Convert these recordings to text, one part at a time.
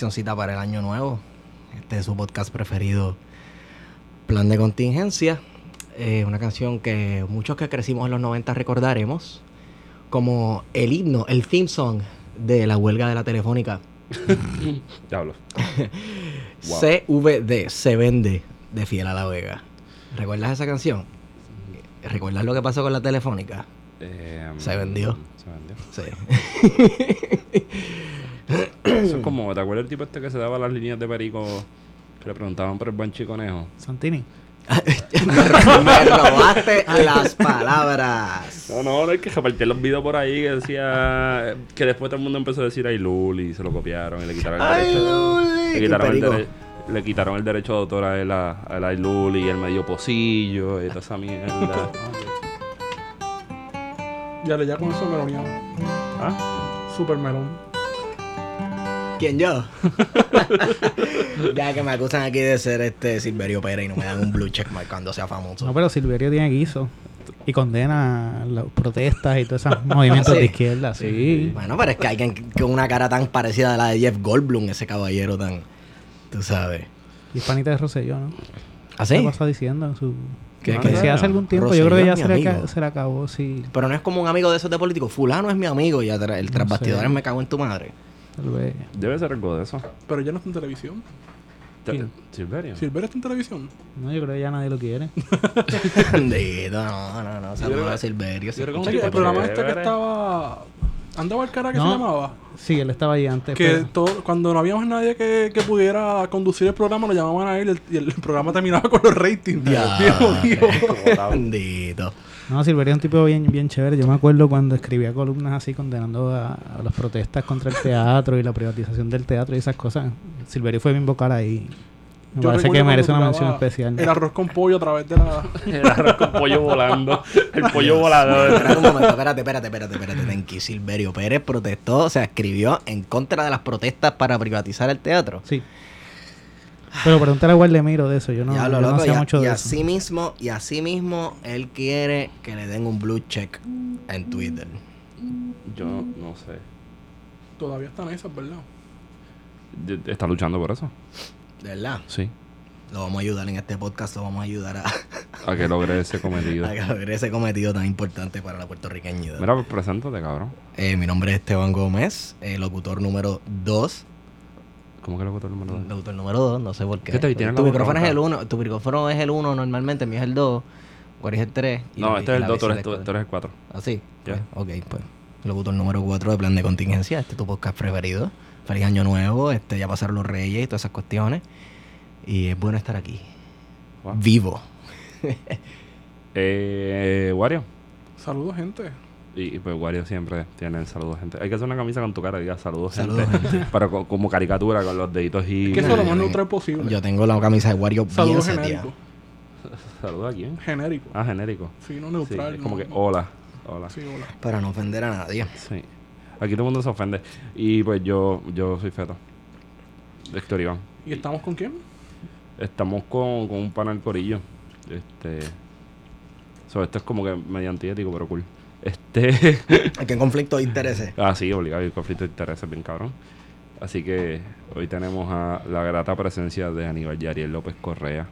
cancioncita para el año nuevo. Este es su podcast preferido, Plan de Contingencia. Eh, una canción que muchos que crecimos en los 90 recordaremos como el himno, el theme song de la huelga de la telefónica. Diablo. Wow. CVD, se vende de Fiel a la Vega. ¿Recuerdas esa canción? ¿Recuerdas lo que pasó con la telefónica? Eh, Se vendió. Se vendió. Sí. Como, ¿te acuerdas el tipo este que se daba las líneas de perico que le preguntaban por el banchi conejo? Santini. me robaste las palabras. No, no, no, es que repartía los videos por ahí que decía que después todo el mundo empezó a decir ay Luli y se lo copiaron y le quitaron el Ay, derecho. Luli. Le quitaron, el Perico. dere- le quitaron el derecho de autor a él, a, a la Luli y el medio pocillo y toda esa mierda. Ya le ya con eso meloneado. ¿Ah? Super melón. ¿Quién yo? ya que me acusan aquí de ser este Silverio Pérez y no me dan un blue check mark cuando sea famoso. No, pero Silverio tiene guiso. Y condena las protestas y todos esos movimientos Sí. de izquierda. Sí. Bueno, pero es que alguien con una cara tan parecida a la de Jeff Goldblum, ese caballero tan. Tú sabes. Y es panita de Rosselló, ¿no? ¿Ah, ¿Qué sí? pasa diciendo? Su... ¿Qué- que qué? sí, hace algún tiempo. Rosselló yo creo que ya se le, se acabó, sí. Pero no es como un amigo de esos de políticos. Fulano es mi amigo y el tras sé. bastidores me cago en tu madre. Tal vez. Debe ser algo de eso. Pero ya no está en televisión. Te- ¿Quién? Silverio. Silverio está en televisión. No, yo creo que ya nadie lo quiere. Bendito, no, no, no. Saludos a Silverio. yo creo que el programa este que chévere. estaba. Andaba el cara que No. se llamaba. Sí, él estaba ahí antes. Que pero- todo, cuando no habíamos nadie que, que pudiera conducir el programa, lo llamaban a él y el, y el programa terminaba con los ratings. Ya. Bien jodido. Bendito. No, Silverio es un tipo bien, bien chévere. Yo me acuerdo cuando escribía columnas así condenando a, a las protestas contra el teatro y la privatización del teatro y esas cosas. Silverio fue bien vocal ahí. Me Yo parece que merece una mención especial. El arroz con pollo a través de la. El arroz con pollo volando. El pollo volador. Espérate un momento, espérate, espérate, espérate, espérate. Tenki Silverio Pérez protestó, o sea, escribió en contra de las protestas para privatizar el teatro. Sí. Pero pregúntale a Guardemiro de eso. Yo no, ya lo yo no loco, sé y, a- mucho y de eso. así mismo, y así mismo él quiere que le den un blue check en Twitter. Yo no sé. Todavía están esas, ¿verdad? De- Está luchando por eso. ¿De verdad? Sí. Lo vamos a ayudar en este podcast, lo vamos a ayudar a, A que logre ese cometido. a que logre ese cometido tan importante para la puertorriqueñidad. Mira, pues preséntate, cabrón. Eh, mi nombre es Esteban Gómez, eh, locutor número 2. ¿Cómo que lo el número dos? Locutor número 2, no sé por qué. ¿Qué tu la boca micrófono es el 1, tu micrófono es el 1 normalmente, el mío es el 2, Guari es el 3. No, este es el 2, tú eres, el 4. ¿Así? Ya. Pues, ok, pues. Locutor número 4 de plan de contingencia. Este es tu podcast preferido. Feliz año nuevo. Este, ya pasaron los reyes y todas esas cuestiones. Y es bueno estar aquí. Wow. Vivo. Eh, Wario. Saludos, gente. Y, y pues Wario siempre tiene el saludo gente. Hay que hacer una camisa con tu cara, diga saludos, gente. gente. Pero co- como caricatura, con los deditos y. Es que eso es lo más neutral posible. Yo tengo la camisa de Wario bien Saludos genérico. ¿Saludos a quién? Genérico. Ah, genérico. Sí, no Sí, neutral. es como no- que hola. Hola. Sí, hola. Para no ofender a nadie. Sí. Aquí todo el mundo se ofende. Y pues yo, yo soy Feto. Héctor Iván. ¿Y estamos con quién? Estamos con, con un panel corillo. Este. So, esto es como que medio antiético, pero cool. Este. ¿Qué conflicto de intereses? ah, sí, obligado. El conflicto de intereses, bien cabrón. Así que hoy tenemos a la grata presencia de Aníbal Yariel López Correa.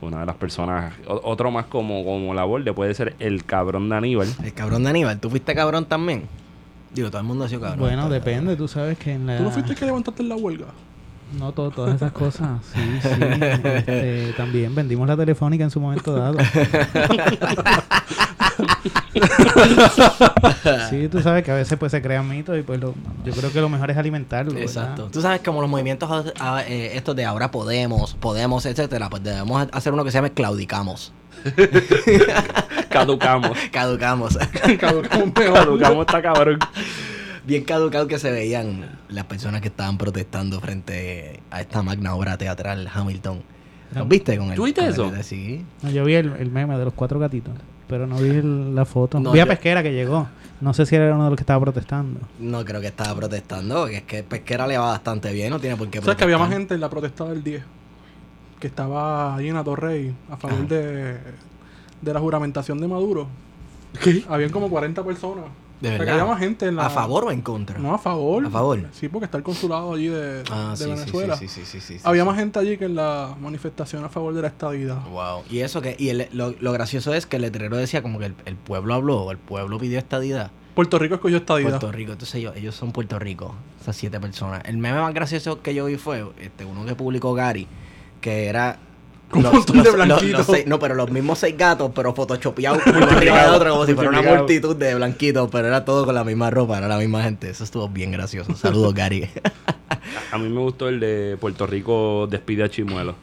Una de las personas. o- otro más como, como la borde puede ser el cabrón de Aníbal. El cabrón de Aníbal. ¿Tú fuiste cabrón también? Digo, todo el mundo ha sido cabrón. Bueno, depende. Tú sabes que en la... ¿Tú no fuiste el que levantaste en la huelga? No, todo, todas esas cosas. Sí, sí. Este, también vendimos la telefónica en su momento dado. sí, tú sabes que a veces pues se crean mitos y pues lo- yo creo que lo mejor es alimentarlo. ¿verdad? Exacto. Tú sabes como los movimientos eh, estos de ahora podemos, podemos, etcétera, pues debemos hacer uno que se llame claudicamos. Caducamos. Caducamos. Caducamos. Caducamos está cabrón. Bien caducado que se veían las personas que estaban protestando frente a esta magna obra teatral Hamilton. ¿Los viste con el ¿Tú viste con el- eso? Sí. No, yo vi el, el meme de los cuatro gatitos, pero no vi el- la foto. No, vi a yo- Pesquera que llegó. No sé si era uno de los que estaba protestando. No creo que estaba protestando, porque es que Pesquera le va bastante bien, no tiene por qué ¿Sabes que había más gente en la protesta del 10? Que estaba ahí en Atorrey a favor Ajá. de, de la juramentación de Maduro. Habían como 40 personas. ¿De que verdad? había más gente en la... ¿A favor o en contra? No, a favor. ¿A favor? Sí, porque está el consulado allí de, Ah, de sí, Venezuela. sí, sí, sí, sí, sí, Había más gente allí que en la manifestación a favor de la estadidad. Wow. Y eso que, y el- lo, lo gracioso es que el letrero decía como que el, el pueblo habló, el pueblo pidió estadidad. Puerto Rico escogió estadidad. Puerto Rico, entonces ellos, ellos son Puerto Rico, esas siete personas. El meme más gracioso que yo vi fue este uno que publicó Gary, que era Un montón de blanquitos. seis- no, pero los mismos seis gatos, pero photoshopeados uno arriba de otro, como si fuera una multitud de blanquitos, pero era todo con la misma ropa, era la misma gente. Eso estuvo bien gracioso. Saludos, Gary. A mí me gustó el de Puerto Rico despide a Chimuelo.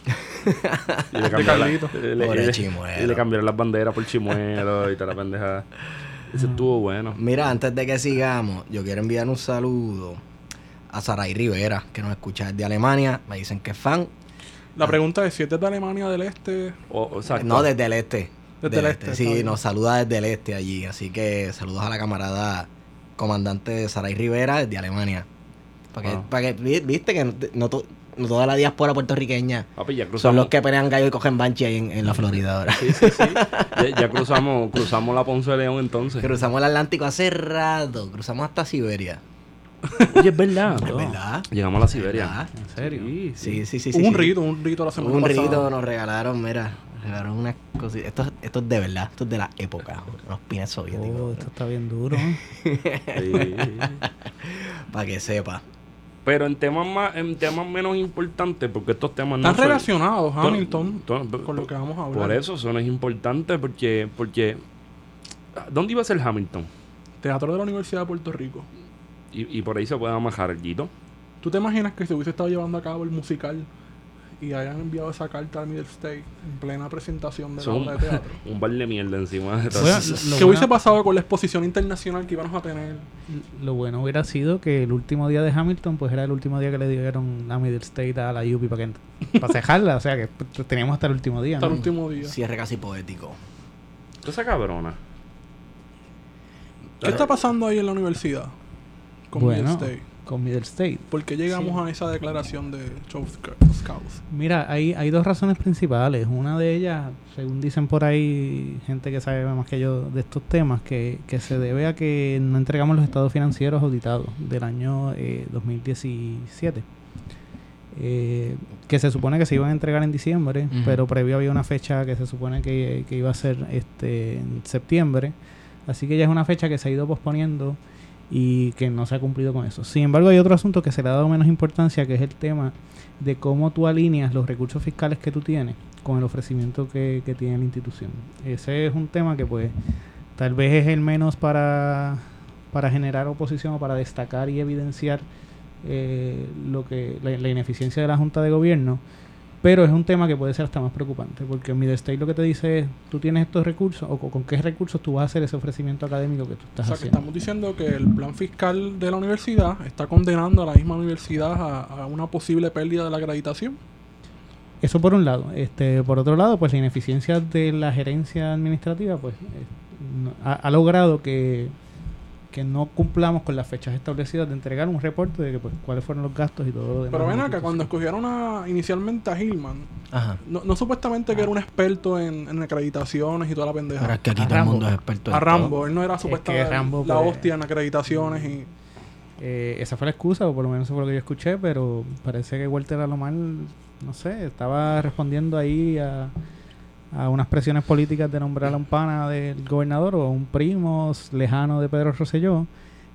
y le cambiaron, le- le- y le cambiaron las banderas por Chimuelo y toda la pendeja. Ese estuvo bueno. Mira, antes de que sigamos, yo quiero enviar un saludo a Saray Rivera, que nos escucha desde Alemania. Me dicen que es fan. La pregunta es si es de Alemania del Este. O, exacto. No, desde el este. Desde el este, está Sí, nos saluda desde el este allí. Así que saludos a la camarada comandante Saray Rivera desde Alemania. Para que, Wow. para que vi- viste que no, no to- no toda la diáspora puertorriqueña Papi, ya son los que pelean gallo y cogen banchi ahí en, en la Florida ahora. Sí, sí, sí. ya, ya cruzamos, cruzamos la Ponce de León entonces. Cruzamos el Atlántico hace rato. Cruzamos hasta Siberia. Oye, es verdad. ¿Es verdad? Llegamos a la Siberia. ¿En serio? Sí, Sí, sí, sí. Un sí. rito, un rito la semana un pasada. rito nos regalaron, mira, nos regalaron unas cositas. Esto, esto es de verdad, esto es de la época, unos pines Oh, soviéticos. esto está bien duro. Sí. Para que sepa. Pero en temas más, en temas menos importantes, porque estos temas no Están son- relacionados, to- Hamilton, to- con lo que vamos a hablar. Por eso, eso no es importante, porque, porque ¿dónde iba a ser Hamilton? Teatro de la Universidad de Puerto Rico. Y, y por ahí se puede amajar el guito. ¿Tú te imaginas que se hubiese estado llevando a cabo el musical y hayan enviado esa carta al Middle State en plena presentación de la obra de teatro? un bar de mierda encima de todo. Bueno, ¿Qué hubiese pasado con la exposición internacional que íbamos a tener? lo bueno hubiera sido que el último día de Hamilton pues era el último día que le dieron la Middle State a la UPI para que para cejarla. O sea que pues, teníamos hasta el último día. Hasta el último día. Cierre casi poético. Esa cabrona. ¿Qué está pasando ahí en la universidad con bueno, Middle State? con Middle State. ¿Por qué llegamos a esa declaración de Chow Scouts? Mira, hay, hay dos razones principales. Una de ellas, según dicen por ahí gente que sabe más que yo de estos temas, que, que se debe a que no entregamos los estados financieros auditados del año eh, 2017. Eh, que se supone que se iban a entregar en diciembre, pero previo había una fecha que se supone que, que iba a ser este en septiembre. Así que ya es una fecha que se ha ido posponiendo y que no se ha cumplido con eso. Sin embargo, hay otro asunto que se le ha dado menos importancia, que es el tema de cómo tú alineas los recursos fiscales que tú tienes con el ofrecimiento que, tiene la institución. Ese es un tema que pues tal vez es el menos para, para generar oposición o para destacar y evidenciar eh, lo que la ineficiencia de la Junta de Gobierno, pero es un tema que puede ser hasta más preocupante, porque Middle State lo que te dice es, tú tienes estos recursos, o co- con qué recursos tú vas a hacer ese ofrecimiento académico que tú O estás sea, que haciendo. estamos diciendo que el plan fiscal de la universidad está condenando a la misma universidad a, a una posible pérdida de la acreditación. Eso por un lado. Este, por otro lado, pues la ineficiencia de la gerencia administrativa, pues eh, no- ha, ha logrado que, que no cumplamos con las fechas establecidas de entregar un reporte de que, pues, cuáles fueron los gastos y todo lo demás. Pero ven acá, cuando escogieron a, inicialmente a Hillman, Ajá. no, no supuestamente que era un experto en, en acreditaciones y toda la pendeja. Pero es que aquí A todo el Rambo. mundo es experto en a todo. Rambo, él no era que supuestamente Rambo, la pues, hostia en acreditaciones y... Eh, esa fue la excusa, o por lo menos eso fue lo que yo escuché, pero parece que Walter Alomar, no sé, estaba respondiendo ahí a, a unas presiones políticas de nombrar a un pana del gobernador o a un primo lejano de Pedro Rosselló.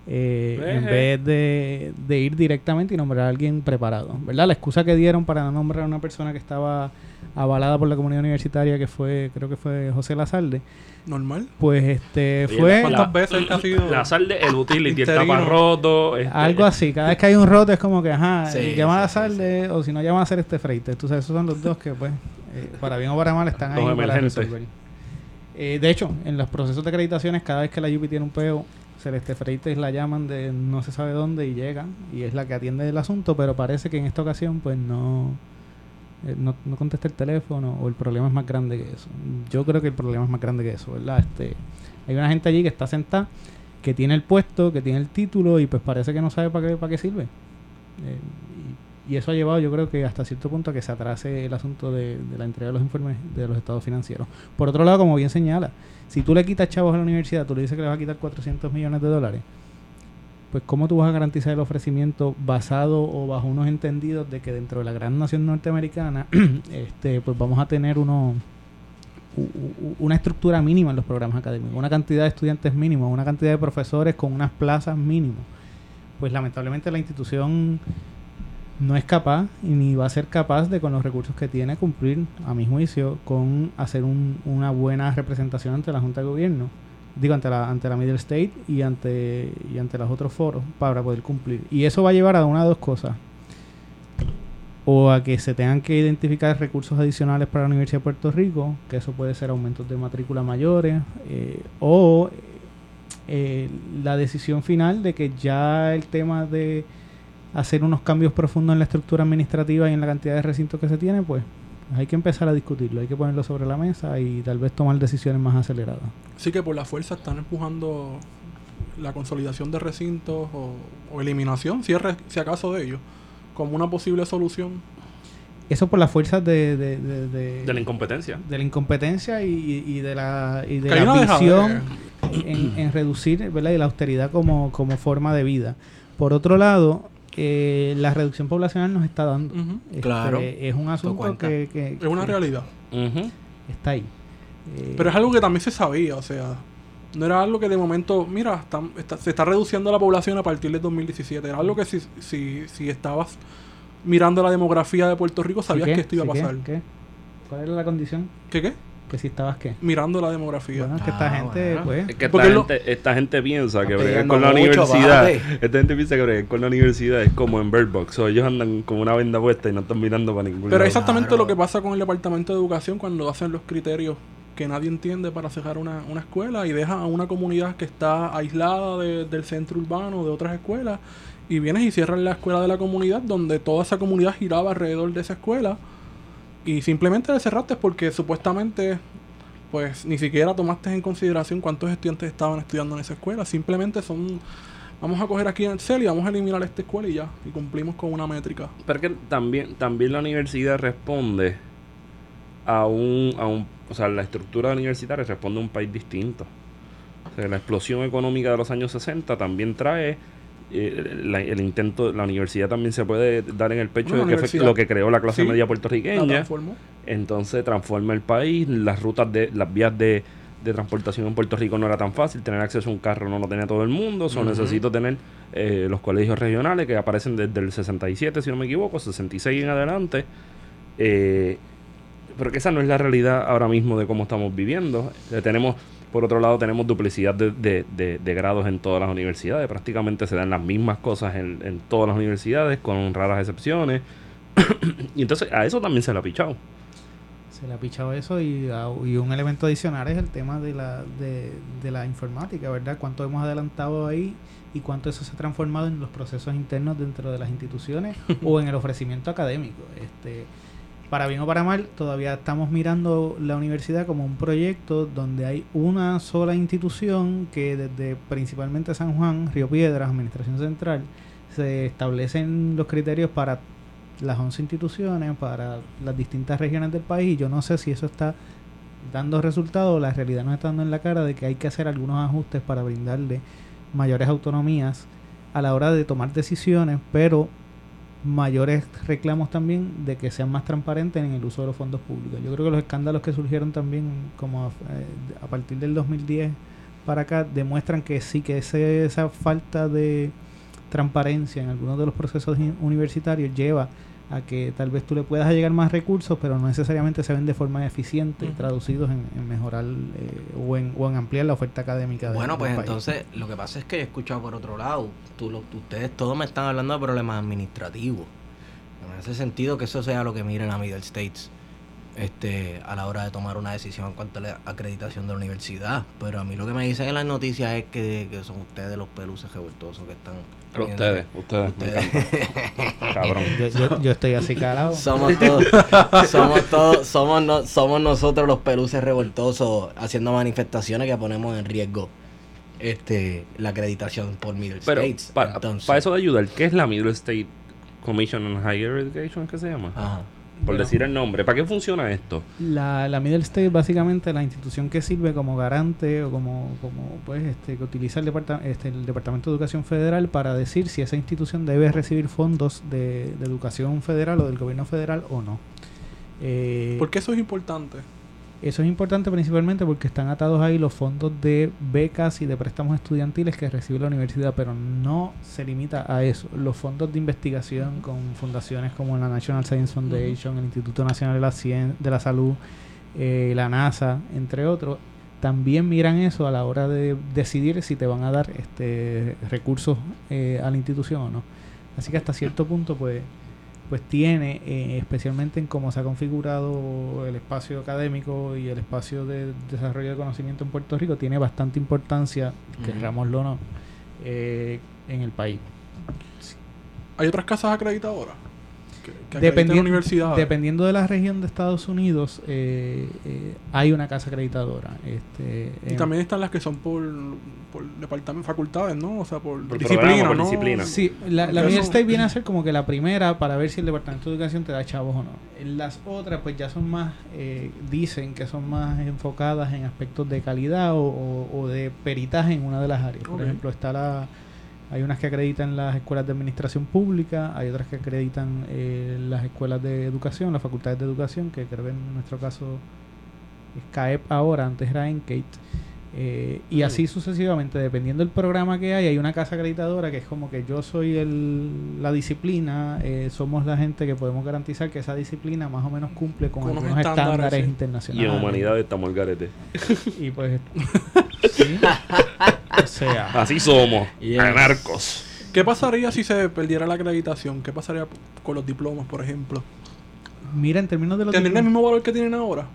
eh, en vez de, de ir directamente y nombrar a alguien preparado, ¿verdad? La excusa que dieron para no nombrar a una persona que estaba avalada por la comunidad universitaria, que fue, creo que fue José Lazalde, Normal. pues este Oye, fue ¿Cuántas veces ha sido? La sal de el utility, el tapa roto. este, algo así. Cada vez que hay un roto es como que, ajá, Sí, llama sí, a sí, Lazalde o si no llama a hacer este freite. Entonces esos son los dos que, pues, eh, para bien o para mal están ahí Los para emergentes. resolver. Eh, de hecho, en los procesos de acreditaciones, cada vez que la UPI tiene un peo, Celeste Freites la llaman de no se sabe dónde y llega y es la que atiende el asunto, pero parece que en esta ocasión pues no, eh, no, no contesta el teléfono o el problema es más grande que eso. Yo creo que el problema es más grande que eso, ¿verdad? Este, hay una gente allí que está sentada, que tiene el puesto, que tiene el título y pues parece que no sabe para qué, para qué sirve. Eh, y, eso ha llevado yo creo que hasta cierto punto a que se atrase el asunto de, la entrega de los informes de los estados financieros. Por otro lado, como bien señala, si tú le quitas chavos a la universidad, tú le dices que le vas a quitar 400 millones de dólares, pues ¿cómo tú vas a garantizar el ofrecimiento basado o bajo unos entendidos de que dentro de la gran nación norteamericana este pues vamos a tener uno u- u- una estructura mínima en los programas académicos, una cantidad de estudiantes mínima, una cantidad de profesores con unas plazas mínimas? Pues lamentablemente la institución no es capaz y ni va a ser capaz de con los recursos que tiene cumplir, a mi juicio, con hacer un- una buena representación ante la Junta de Gobierno, digo ante la ante la Middle State y ante y ante los otros foros para poder cumplir. Y eso va a llevar a una de dos cosas. O a que se tengan que identificar recursos adicionales para la Universidad de Puerto Rico, que eso puede ser aumentos de matrícula mayores, eh, o eh, la decisión final de que ya el tema de hacer unos cambios profundos en la estructura administrativa y en la cantidad de recintos que se tiene, pues hay que empezar a discutirlo, hay que ponerlo sobre la mesa y tal vez tomar decisiones más aceleradas. Sí que por la fuerza están empujando la consolidación de recintos o, o eliminación, si, es re- si acaso de ellos, como una posible solución. Eso por las fuerzas de, de, de, de- De la incompetencia. de la incompetencia y, y de la, y de la visión en, en reducir ¿verdad? y la austeridad como, como forma de vida. Por otro lado, eh, la reducción poblacional nos está dando. Este, Claro. es un asunto que, que- Es una que realidad. Está ahí. Eh, Pero es algo que también se sabía, o sea, no era algo que de momento, mira, está- está- se está reduciendo la población a partir del 2017. Era algo que si, si, si estabas mirando la demografía de Puerto Rico, ¿sí sabías que esto iba a pasar. ¿Qué? ¿Cuál era la condición? ¿Qué qué? Que si estabas qué. Mirando la demografía. Bueno, es que esta Ah, gente, bueno. pues... Es que esta lo- gente, esta gente piensa que bregar con la mucho, universidad. Esta gente piensa que bregar con la universidad es como en Bird Box. O ellos andan con una venda puesta y no están mirando para ningún Pero lado. es exactamente Claro. lo que pasa con el Departamento de Educación cuando hacen los criterios que nadie entiende para cerrar una, una escuela y deja a una comunidad que está aislada de- del centro urbano, de otras escuelas, y vienes y cierras la escuela de la comunidad donde toda esa comunidad giraba alrededor de esa escuela y simplemente la cerraste porque supuestamente pues ni siquiera tomaste en consideración cuántos estudiantes estaban estudiando en esa escuela, simplemente son vamos a coger aquí en Excel y vamos a eliminar esta escuela y ya, y cumplimos con una métrica. Pero que también, también la universidad responde a un, a un... O sea, la estructura universitaria responde a un país distinto. O sea, la explosión económica de los años 60 también trae... eh, la- el intento, la universidad también se puede dar en el pecho de que fue lo que creó la clase Sí, media puertorriqueña. Entonces transforma el país, las rutas de, las vías de, de transportación en Puerto Rico no era tan fácil, tener acceso a un carro no lo tenía todo el mundo, so Ujú. necesito tener eh, los colegios regionales que aparecen desde el 67, si no me equivoco, 66 en adelante. Eh, pero que esa no es la realidad ahora mismo de cómo estamos viviendo. Eh, tenemos, por otro lado, tenemos duplicidad de, de- de- de grados en todas las universidades. Prácticamente se dan las mismas cosas en, en todas las universidades, con raras excepciones. y entonces a eso también se le ha pichado. Se le ha pichado eso y, y un elemento adicional es el tema de la, de, de la informática, ¿verdad? Cuánto hemos adelantado ahí y cuánto eso se ha transformado en los procesos internos dentro de las instituciones o en el ofrecimiento académico. Este, para bien o para mal, todavía estamos mirando la universidad como un proyecto donde hay una sola institución que desde principalmente San Juan, Río Piedras, Administración Central, se establecen los criterios para las 11 instituciones, para las distintas regiones del país. Y yo no sé si eso está dando resultados, la realidad nos está dando en la cara de que hay que hacer algunos ajustes para brindarle mayores autonomías a la hora de tomar decisiones, pero mayores reclamos también de que sean más transparentes en el uso de los fondos públicos. Yo creo que los escándalos que surgieron también como a, eh, a partir del 2010 para acá demuestran que sí que ese- esa falta de transparencia en algunos de los procesos universitarios lleva a que tal vez tú le puedas llegar más recursos, pero no necesariamente se ven de forma eficiente traducidos en, en mejorar eh, o, en, o en ampliar la oferta académica. Bueno, pues país. entonces lo que pasa es que he escuchado por otro lado, tú, lo- ustedes todos me están hablando de problemas administrativos. En ese sentido que eso sea lo que mire la Middle States este, a la hora de tomar una decisión en cuanto a la acreditación de la universidad. Pero a mí lo que me dicen en las noticias es que, que son ustedes los peluces revoltosos que están... Pero ustedes, ustedes, Ustedes. Cabrón. Yo, yo- yo estoy así calado. Somos todos, somos todos, somos, no- somos nosotros los peluces revoltosos haciendo manifestaciones que ponemos en riesgo este la acreditación por Middle Pero States. para, Entonces, para eso de ayudar, ¿qué es la Middle State Commission on Higher Education? ¿Qué se llama? Ajá. Por Bueno. decir el nombre. ¿Para qué funciona esto? La, la Middle State básicamente la institución que sirve como garante o como, como pues este que utiliza el, departa- este, el Departamento de Educación Federal para decir si esa institución debe recibir fondos de, de educación federal o del gobierno federal o no. Eh, ¿Por qué eso es importante? Eso es importante principalmente porque están atados ahí los fondos de becas y de préstamos estudiantiles que recibe la universidad, pero no se limita a eso. Los fondos de investigación con fundaciones como la National Science Foundation, el Instituto Nacional de la, Cien- de la Salud, eh, la NASA, entre otros, también miran eso a la hora de decidir si te van a dar este recursos eh, a la institución o no. Así que hasta cierto punto, pues, pues tiene, eh, especialmente en cómo se ha configurado el espacio académico y el espacio de desarrollo de conocimiento en Puerto Rico, tiene bastante importancia, Ujú. querrámoslo o no, eh, en el país. ¿Hay otras casas acreditadoras? Que, Dependiendo, universidades. dependiendo de la región de Estados Unidos, eh, eh, hay una casa acreditadora. Este, Y en- también están las que son por, por departamento, facultades, ¿no? O sea, por, Por disciplina, programa, por ¿no? disciplina. Sí, la, la eso- State viene a ser como que la primera para ver si el Departamento de Educación te da chavos o no. Las otras pues ya son más, eh, dicen que son más enfocadas en aspectos de calidad o, o- o de peritaje en una de las áreas. Por ejemplo, está la... Hay unas que acreditan las escuelas de administración pública, hay otras que acreditan eh, las escuelas de educación, las facultades de educación, que creo que en nuestro caso es CAEP ahora, antes era ENCATE. Eh, y así sucesivamente, dependiendo del programa que hay, hay una casa acreditadora que es como que yo soy el, la disciplina, eh, somos la gente que podemos garantizar que esa disciplina más o menos cumple con, Con unos algunos estándares, estándares, sí. Y internacionales. en humanidades estamos el garete. Y pues, sí. o sea, Así somos. Yes. Anarcos. ¿Qué pasaría si se perdiera la acreditación? ¿Qué pasaría con los diplomas, por ejemplo? mira, en términos de los ¿Tendrían el diplomas- mismo valor que tienen ahora?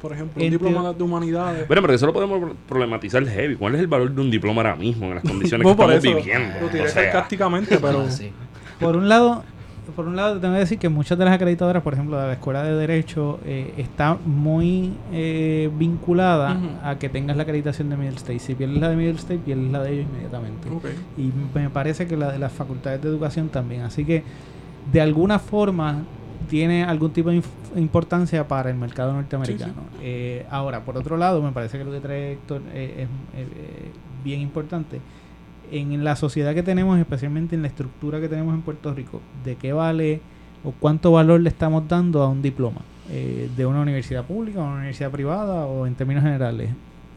Por ejemplo, un diploma de humanidades. Bueno, pero eso lo podemos problematizar heavy. ¿Cuál es el valor de un diploma ahora mismo en las condiciones que estamos eso viviendo? Lo tiré O sea, sarcásticamente, pero... Ah, sí. Por un lado, por un lado te tengo que decir que muchas de las acreditadoras, por ejemplo, de la Escuela de Derecho, eh, está muy eh, vinculada a que tengas la acreditación de Middle State. Si pierdes la de Middle State, pierdes la de ellos inmediatamente. Y me parece que la de las facultades de educación también. Así que, de alguna forma, tiene algún tipo de importancia para el mercado norteamericano. Eh, ahora, por otro lado, me parece que lo que trae Héctor eh, es eh, bien importante. En la sociedad que tenemos, especialmente en la estructura que tenemos en Puerto Rico, ¿de qué vale o cuánto valor le estamos dando a un diploma? Eh, ¿De una universidad pública, una universidad privada o en términos generales?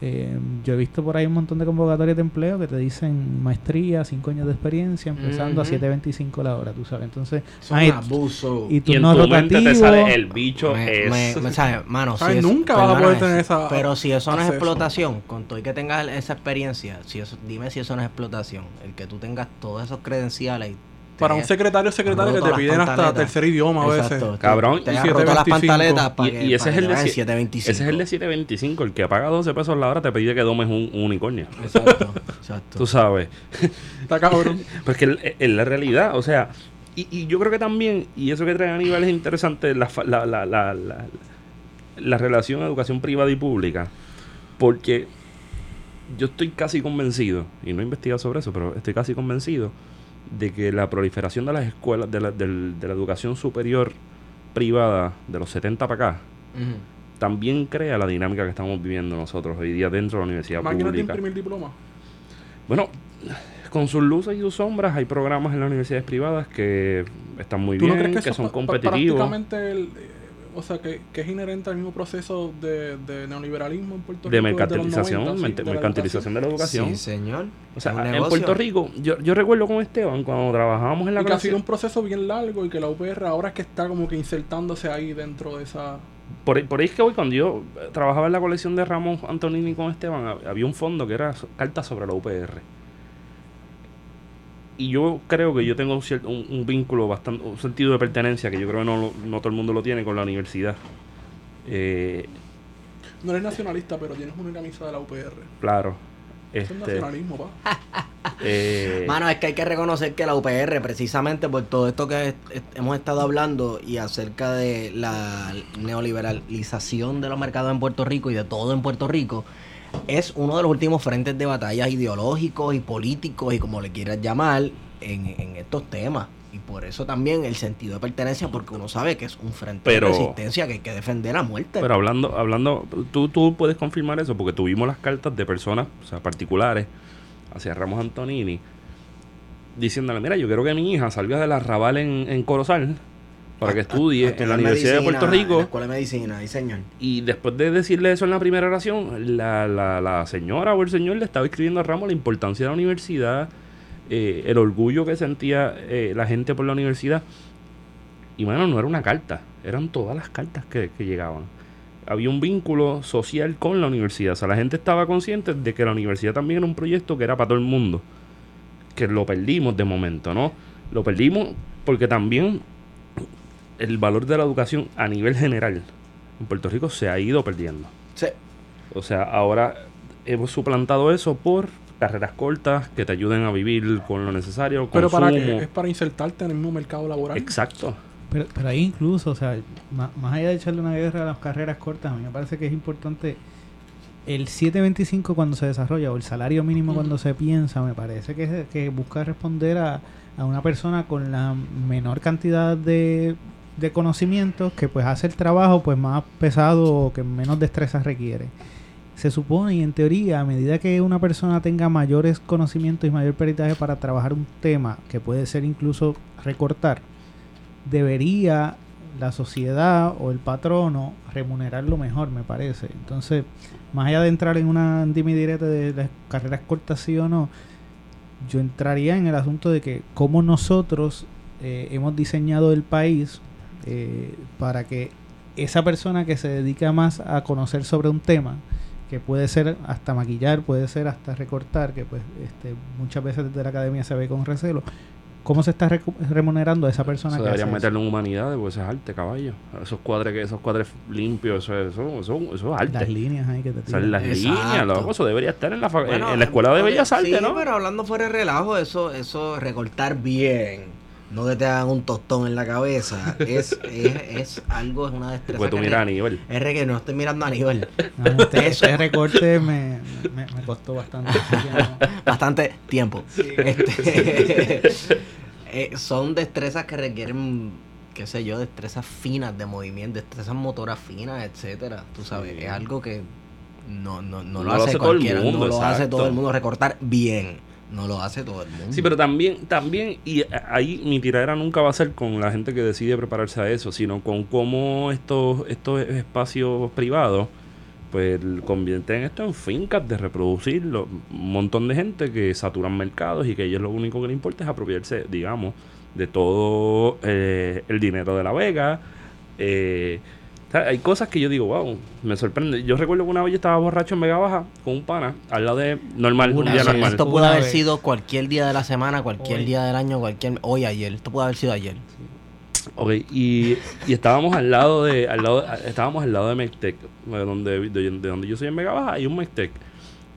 Eh, yo he visto por ahí un montón de convocatorias de empleo que te dicen maestría, cinco años de experiencia, empezando a Ujú. 7.25 la hora, tú sabes. Entonces, Son ay, abuso. y tu mente te sale el bicho Me- es... me-. Mano, ¿Sabes? si eso- Nunca vas a poder tener esa- Pero si eso no es acceso. explotación, con todo y que tengas esa experiencia, si eso, dime si eso no es explotación. El que tú tengas todos esos credenciales y Para un secretario o secretaria que te piden hasta tercer idioma a veces. Exacto, Cabrón, Te y roto las 7.25. pantaletas para Y, que, y ese, para es el de te sie- den 7.25. ese es el de 725. El que paga 12 pesos la hora te pide que domes un, un unicornio. Exacto, exacto. Tú sabes. Está cabrón. Porque es es la realidad, o sea, y, y yo creo que también, y eso que trae Aníbal es interesante, la, la, la, la, la, la relación educación privada y pública, porque yo estoy casi convencido, y no he investigado sobre eso, pero estoy casi convencido de que la proliferación de las escuelas, de la, de la educación superior privada de los 70 para acá, también crea la dinámica que estamos viviendo nosotros hoy día dentro de la universidad Máquinas de pública. imprimir diploma. Bueno, con sus luces y sus sombras hay programas en las universidades privadas que están muy ¿Tú bien, no crees que, son pa- competitivos. prácticamente el- eh, o sea, que, que es inherente al mismo proceso de, de neoliberalismo en Puerto De Rico. mercantilización, 90, sí, de la mercantilización de la educación. Sí, señor. O sea, en negocio. Puerto Rico, yo, yo recuerdo con Esteban, cuando trabajábamos en la Y que ha sido colección- un proceso bien largo y que la UPR ahora es que está como que insertándose ahí dentro de esa... Por, ahí- por ahí es que hoy, cuando yo eh, trabajaba en la colección de Ramón Antonini con Esteban, hab- había un fondo que era cartas sobre la UPR. Y yo creo que yo tengo un, cier- un, un vínculo bastante, un sentido de pertenencia que yo creo que no, lo- no todo el mundo lo tiene con la universidad. Eh, No eres nacionalista, pero tienes una camisa de la UPR. claro. Eso es Este, nacionalismo, pa. eh, Mano, es que hay que reconocer que la UPR, precisamente por todo esto que est- est- hemos estado hablando y acerca de la neoliberalización de los mercados en Puerto Rico y de todo en Puerto Rico, es uno de los últimos frentes de batalla ideológicos y políticos y como le quieras llamar en, en estos temas. Y por eso también el sentido de pertenencia, porque uno sabe que es un frente Pero- de resistencia que hay que defender a muerte. Pero hablando, hablando, tú, tú puedes confirmar eso porque tuvimos las cartas de personas, o sea, particulares, hacia Ramos Antonini, diciéndole, mira, yo quiero que mi hija salga del arrabal en, en Corozal para que estudie en la Universidad de Puerto En la Rico. Escuela de Medicina, sí, señor. Y después de decirle eso en la primera oración, la, la, la señora o el señor le estaba escribiendo a Ramos la importancia de la universidad, eh, el orgullo que sentía eh, la gente por la universidad. Y bueno, no era una carta, eran todas las cartas que, que llegaban. Había un vínculo social con la universidad. O sea, la gente estaba consciente de que la universidad también era un proyecto que era para todo el mundo. Que lo perdimos de momento, ¿no? Lo perdimos porque también el valor de la educación a nivel general en Puerto Rico se ha ido perdiendo. Sí. O sea, ahora hemos suplantado eso por carreras cortas que te ayuden a vivir con lo necesario. Pero para que es para insertarte en el mismo mercado laboral. Exacto. Pero, pero ahí incluso, o sea, más, allá de echarle una guerra a las carreras cortas, a mí me parece que es importante el 725 cuando se desarrolla o el salario mínimo cuando se piensa, me parece que, es- que busca responder a, a una persona con la menor cantidad de, de conocimientos que pues hace el trabajo pues más pesado o que menos destrezas requiere. Se supone y en teoría a medida que una persona tenga mayores conocimientos y mayor peritaje para trabajar un tema que puede ser incluso recortar, debería la sociedad o el patrono remunerarlo mejor, me parece. Entonces, más allá de entrar en una dime de las carreras cortas sí o no, yo entraría en el asunto de que cómo nosotros eh, hemos diseñado el país eh, para que esa persona que se dedica más a conocer sobre un tema, que puede ser hasta maquillar, puede ser hasta recortar, que pues este, muchas veces desde la academia se ve con recelo, ¿cómo se está recu- remunerando a esa persona Eso que hace deberían eso? meterlo en humanidades, porque eso es arte, caballo. Esos cuadres, que esos cuadres limpios, eso, eso, eso, eso es arte. Las líneas ahí que te O sea, tiran. las Exacto. líneas, loco, eso debería estar en la, Bueno, en la escuela de Bellas Artes, sí, ¿no? pero hablando fuera de relajo, eso, eso recortar bien, no que te hagan un tostón en la cabeza, es, es, es algo, es una destreza. Pues tú que miras a nivel. Es que no estoy mirando a nivel. No, este, este recorte me, me, me costó bastante. así que no. Bastante tiempo. Este, eh, son destrezas que requieren, qué sé yo, destrezas finas de movimiento, destrezas motoras finas, etcétera. Tú sabes, Sí. es algo que no, no, no No lo lo hace, hace todo el cualquiera, mundo, no lo hace todo el mundo. Recortar bien, no lo hace todo el mundo. Sí, pero también, también, y ahí mi tiradera nunca va a ser con la gente que decide prepararse a eso, sino con cómo estos, estos espacios privados, pues convierten esto en fincas de reproducir lo- un montón de gente que saturan mercados y que ellos lo único que les importa es apropiarse, digamos, de todo eh, el dinero de la vega. eh, sea, hay cosas que yo digo, wow, me sorprende. Yo recuerdo que una vez yo estaba borracho en Vega Baja con un pana, al lado de normal, un día normal. Esto pudo haber vez. sido cualquier día de la semana, cualquier Hoy. día del año, cualquier hoy ayer. Esto pudo haber sido ayer. Ok, y, y estábamos al lado de, al lado, estábamos al lado de Mectec, de donde, de, de donde yo soy en Vega Baja, hay un Mectec.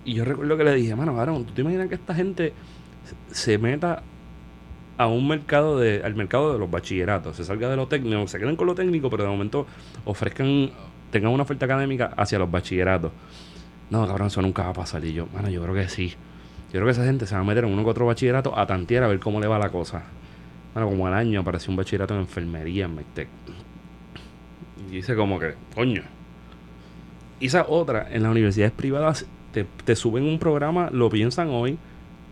Y yo recuerdo que le dije, mano, varón, ¿tú te imaginas que esta gente se meta a un mercado de, al mercado de los bachilleratos, se salga de lo técnico, se queden con lo técnico, pero de momento ofrezcan, tengan una oferta académica hacia los bachilleratos? No, cabrón, eso nunca va a pasar. Y yo, mano, yo creo que sí. Yo creo que esa gente se va a meter en uno que otro bachillerato a tantear a ver cómo le va la cosa. Bueno, como al año apareció un bachillerato en enfermería en Mectec. Y dice como que, coño. Y esa otra, en las universidades privadas te, te suben un programa, lo piensan hoy,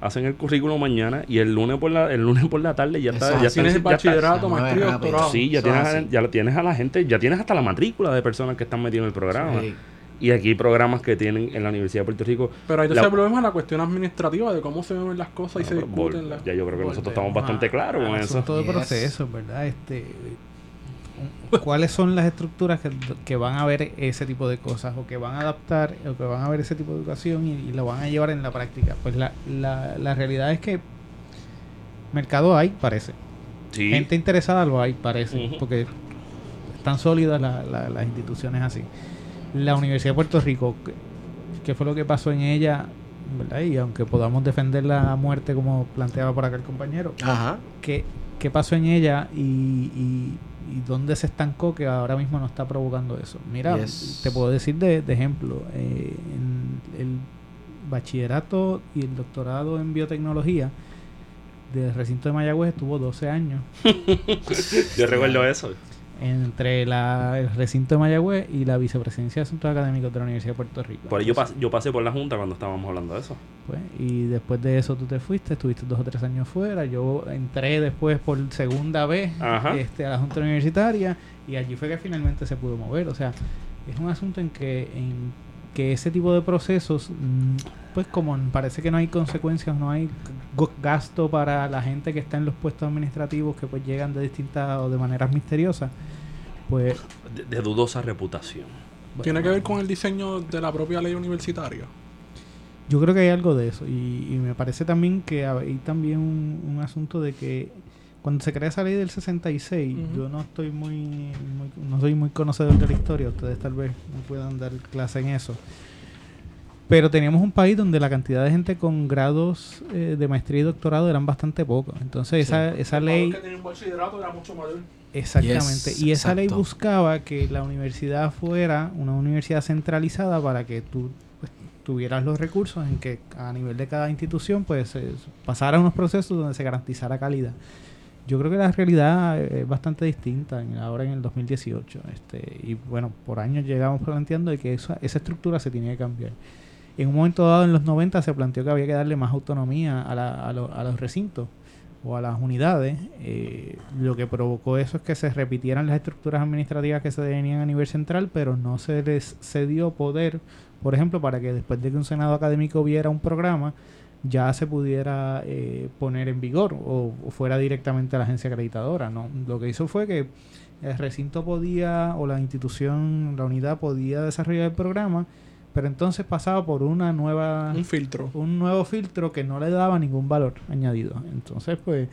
hacen el currículo mañana y el lunes por la, el lunes por la tarde ya está, es ya Tienes el bachillerato, maestría, doctorado. Sí, ya tienes, es a, ya la tienes a la gente, ya tienes hasta la matrícula de personas que están metidas en el programa. Sí. Y aquí hay programas que tienen en la Universidad de Puerto Rico. Pero ahí La- entonces el problema es la cuestión administrativa de cómo se ven las cosas y se Ah, vol- discuten. las- ya yo creo que nosotros estamos bastante claros con al eso. asunto de Yes. procesos, ¿verdad? Este, ¿Cuáles son las estructuras que, que van a ver ese tipo de cosas o que van a adaptar o que van a ver ese tipo de educación y, y lo van a llevar en la práctica? Pues la, la, la realidad es que mercado hay, parece. Sí. Gente interesada lo hay, parece, porque están sólidas la- la- las instituciones así. La Universidad de Puerto Rico, ¿qué, qué fue lo que pasó en ella? ¿verdad? Y aunque podamos defender la muerte como planteaba por acá el compañero, Ajá. ¿qué, qué pasó en ella y, y- y dónde se estancó que ahora mismo no está provocando eso? Mira, Yes. te puedo decir de, de ejemplo, eh, en el bachillerato y el doctorado en biotecnología del recinto de Mayagüez estuvo 12 años Yo recuerdo eso. Entre la, el recinto de Mayagüez y la vicepresidencia de Asuntos Académicos de la Universidad de Puerto Rico. Por Entonces, pas- yo pasé por la junta cuando estábamos hablando de eso. pues, y después de eso tú te fuiste, estuviste dos o tres años fuera. Yo entré después por segunda vez Ajá. este, a la Junta Universitaria y allí fue que finalmente se pudo mover. O sea, es un asunto en que, en que ese tipo de procesos, mm, pues como parece que no hay consecuencias, no hay gasto para la gente que está en los puestos administrativos que pues llegan de distintas o de maneras misteriosas, pues... De, de dudosa reputación. Tiene que ver con el diseño de la propia ley universitaria. Yo creo que hay algo de eso y, y me parece también que hay también un, un asunto de que cuando se crea esa ley del 66, Ujú. yo no estoy muy, muy- no soy muy conocedor de la historia, ustedes tal vez no puedan dar clase en eso. Pero teníamos un país donde la cantidad de gente con grados eh, de maestría y doctorado eran bastante pocos. Entonces esa, esa ley... que tenía un bachillerato era mucho mayor. Exactamente. Yes, y esa ley buscaba que la universidad fuera una universidad centralizada para que tú pues, tuvieras los recursos en que a nivel de cada institución pues se pasara unos procesos donde se garantizara calidad. Yo creo que la realidad eh, es bastante distinta en- ahora en el 2018. Este, y bueno, por años llegamos planteando de que esa, esa estructura se tenía que cambiar. En un momento dado, en los 90, se planteó que había que darle más autonomía a, la- a lo- a los recintos o a las unidades, eh, lo que provocó eso es que se repitieran las estructuras administrativas que se tenían a nivel central, pero no se les cedió poder, por ejemplo, para que después de que un senado académico viera un programa, ya se pudiera eh, poner en vigor o, o fuera directamente a la agencia acreditadora. No, lo que hizo fue que el recinto podía o la institución, la unidad podía desarrollar el programa, pero entonces pasaba por una nueva Un filtro. un nuevo filtro que no le daba ningún valor añadido. Entonces, pues,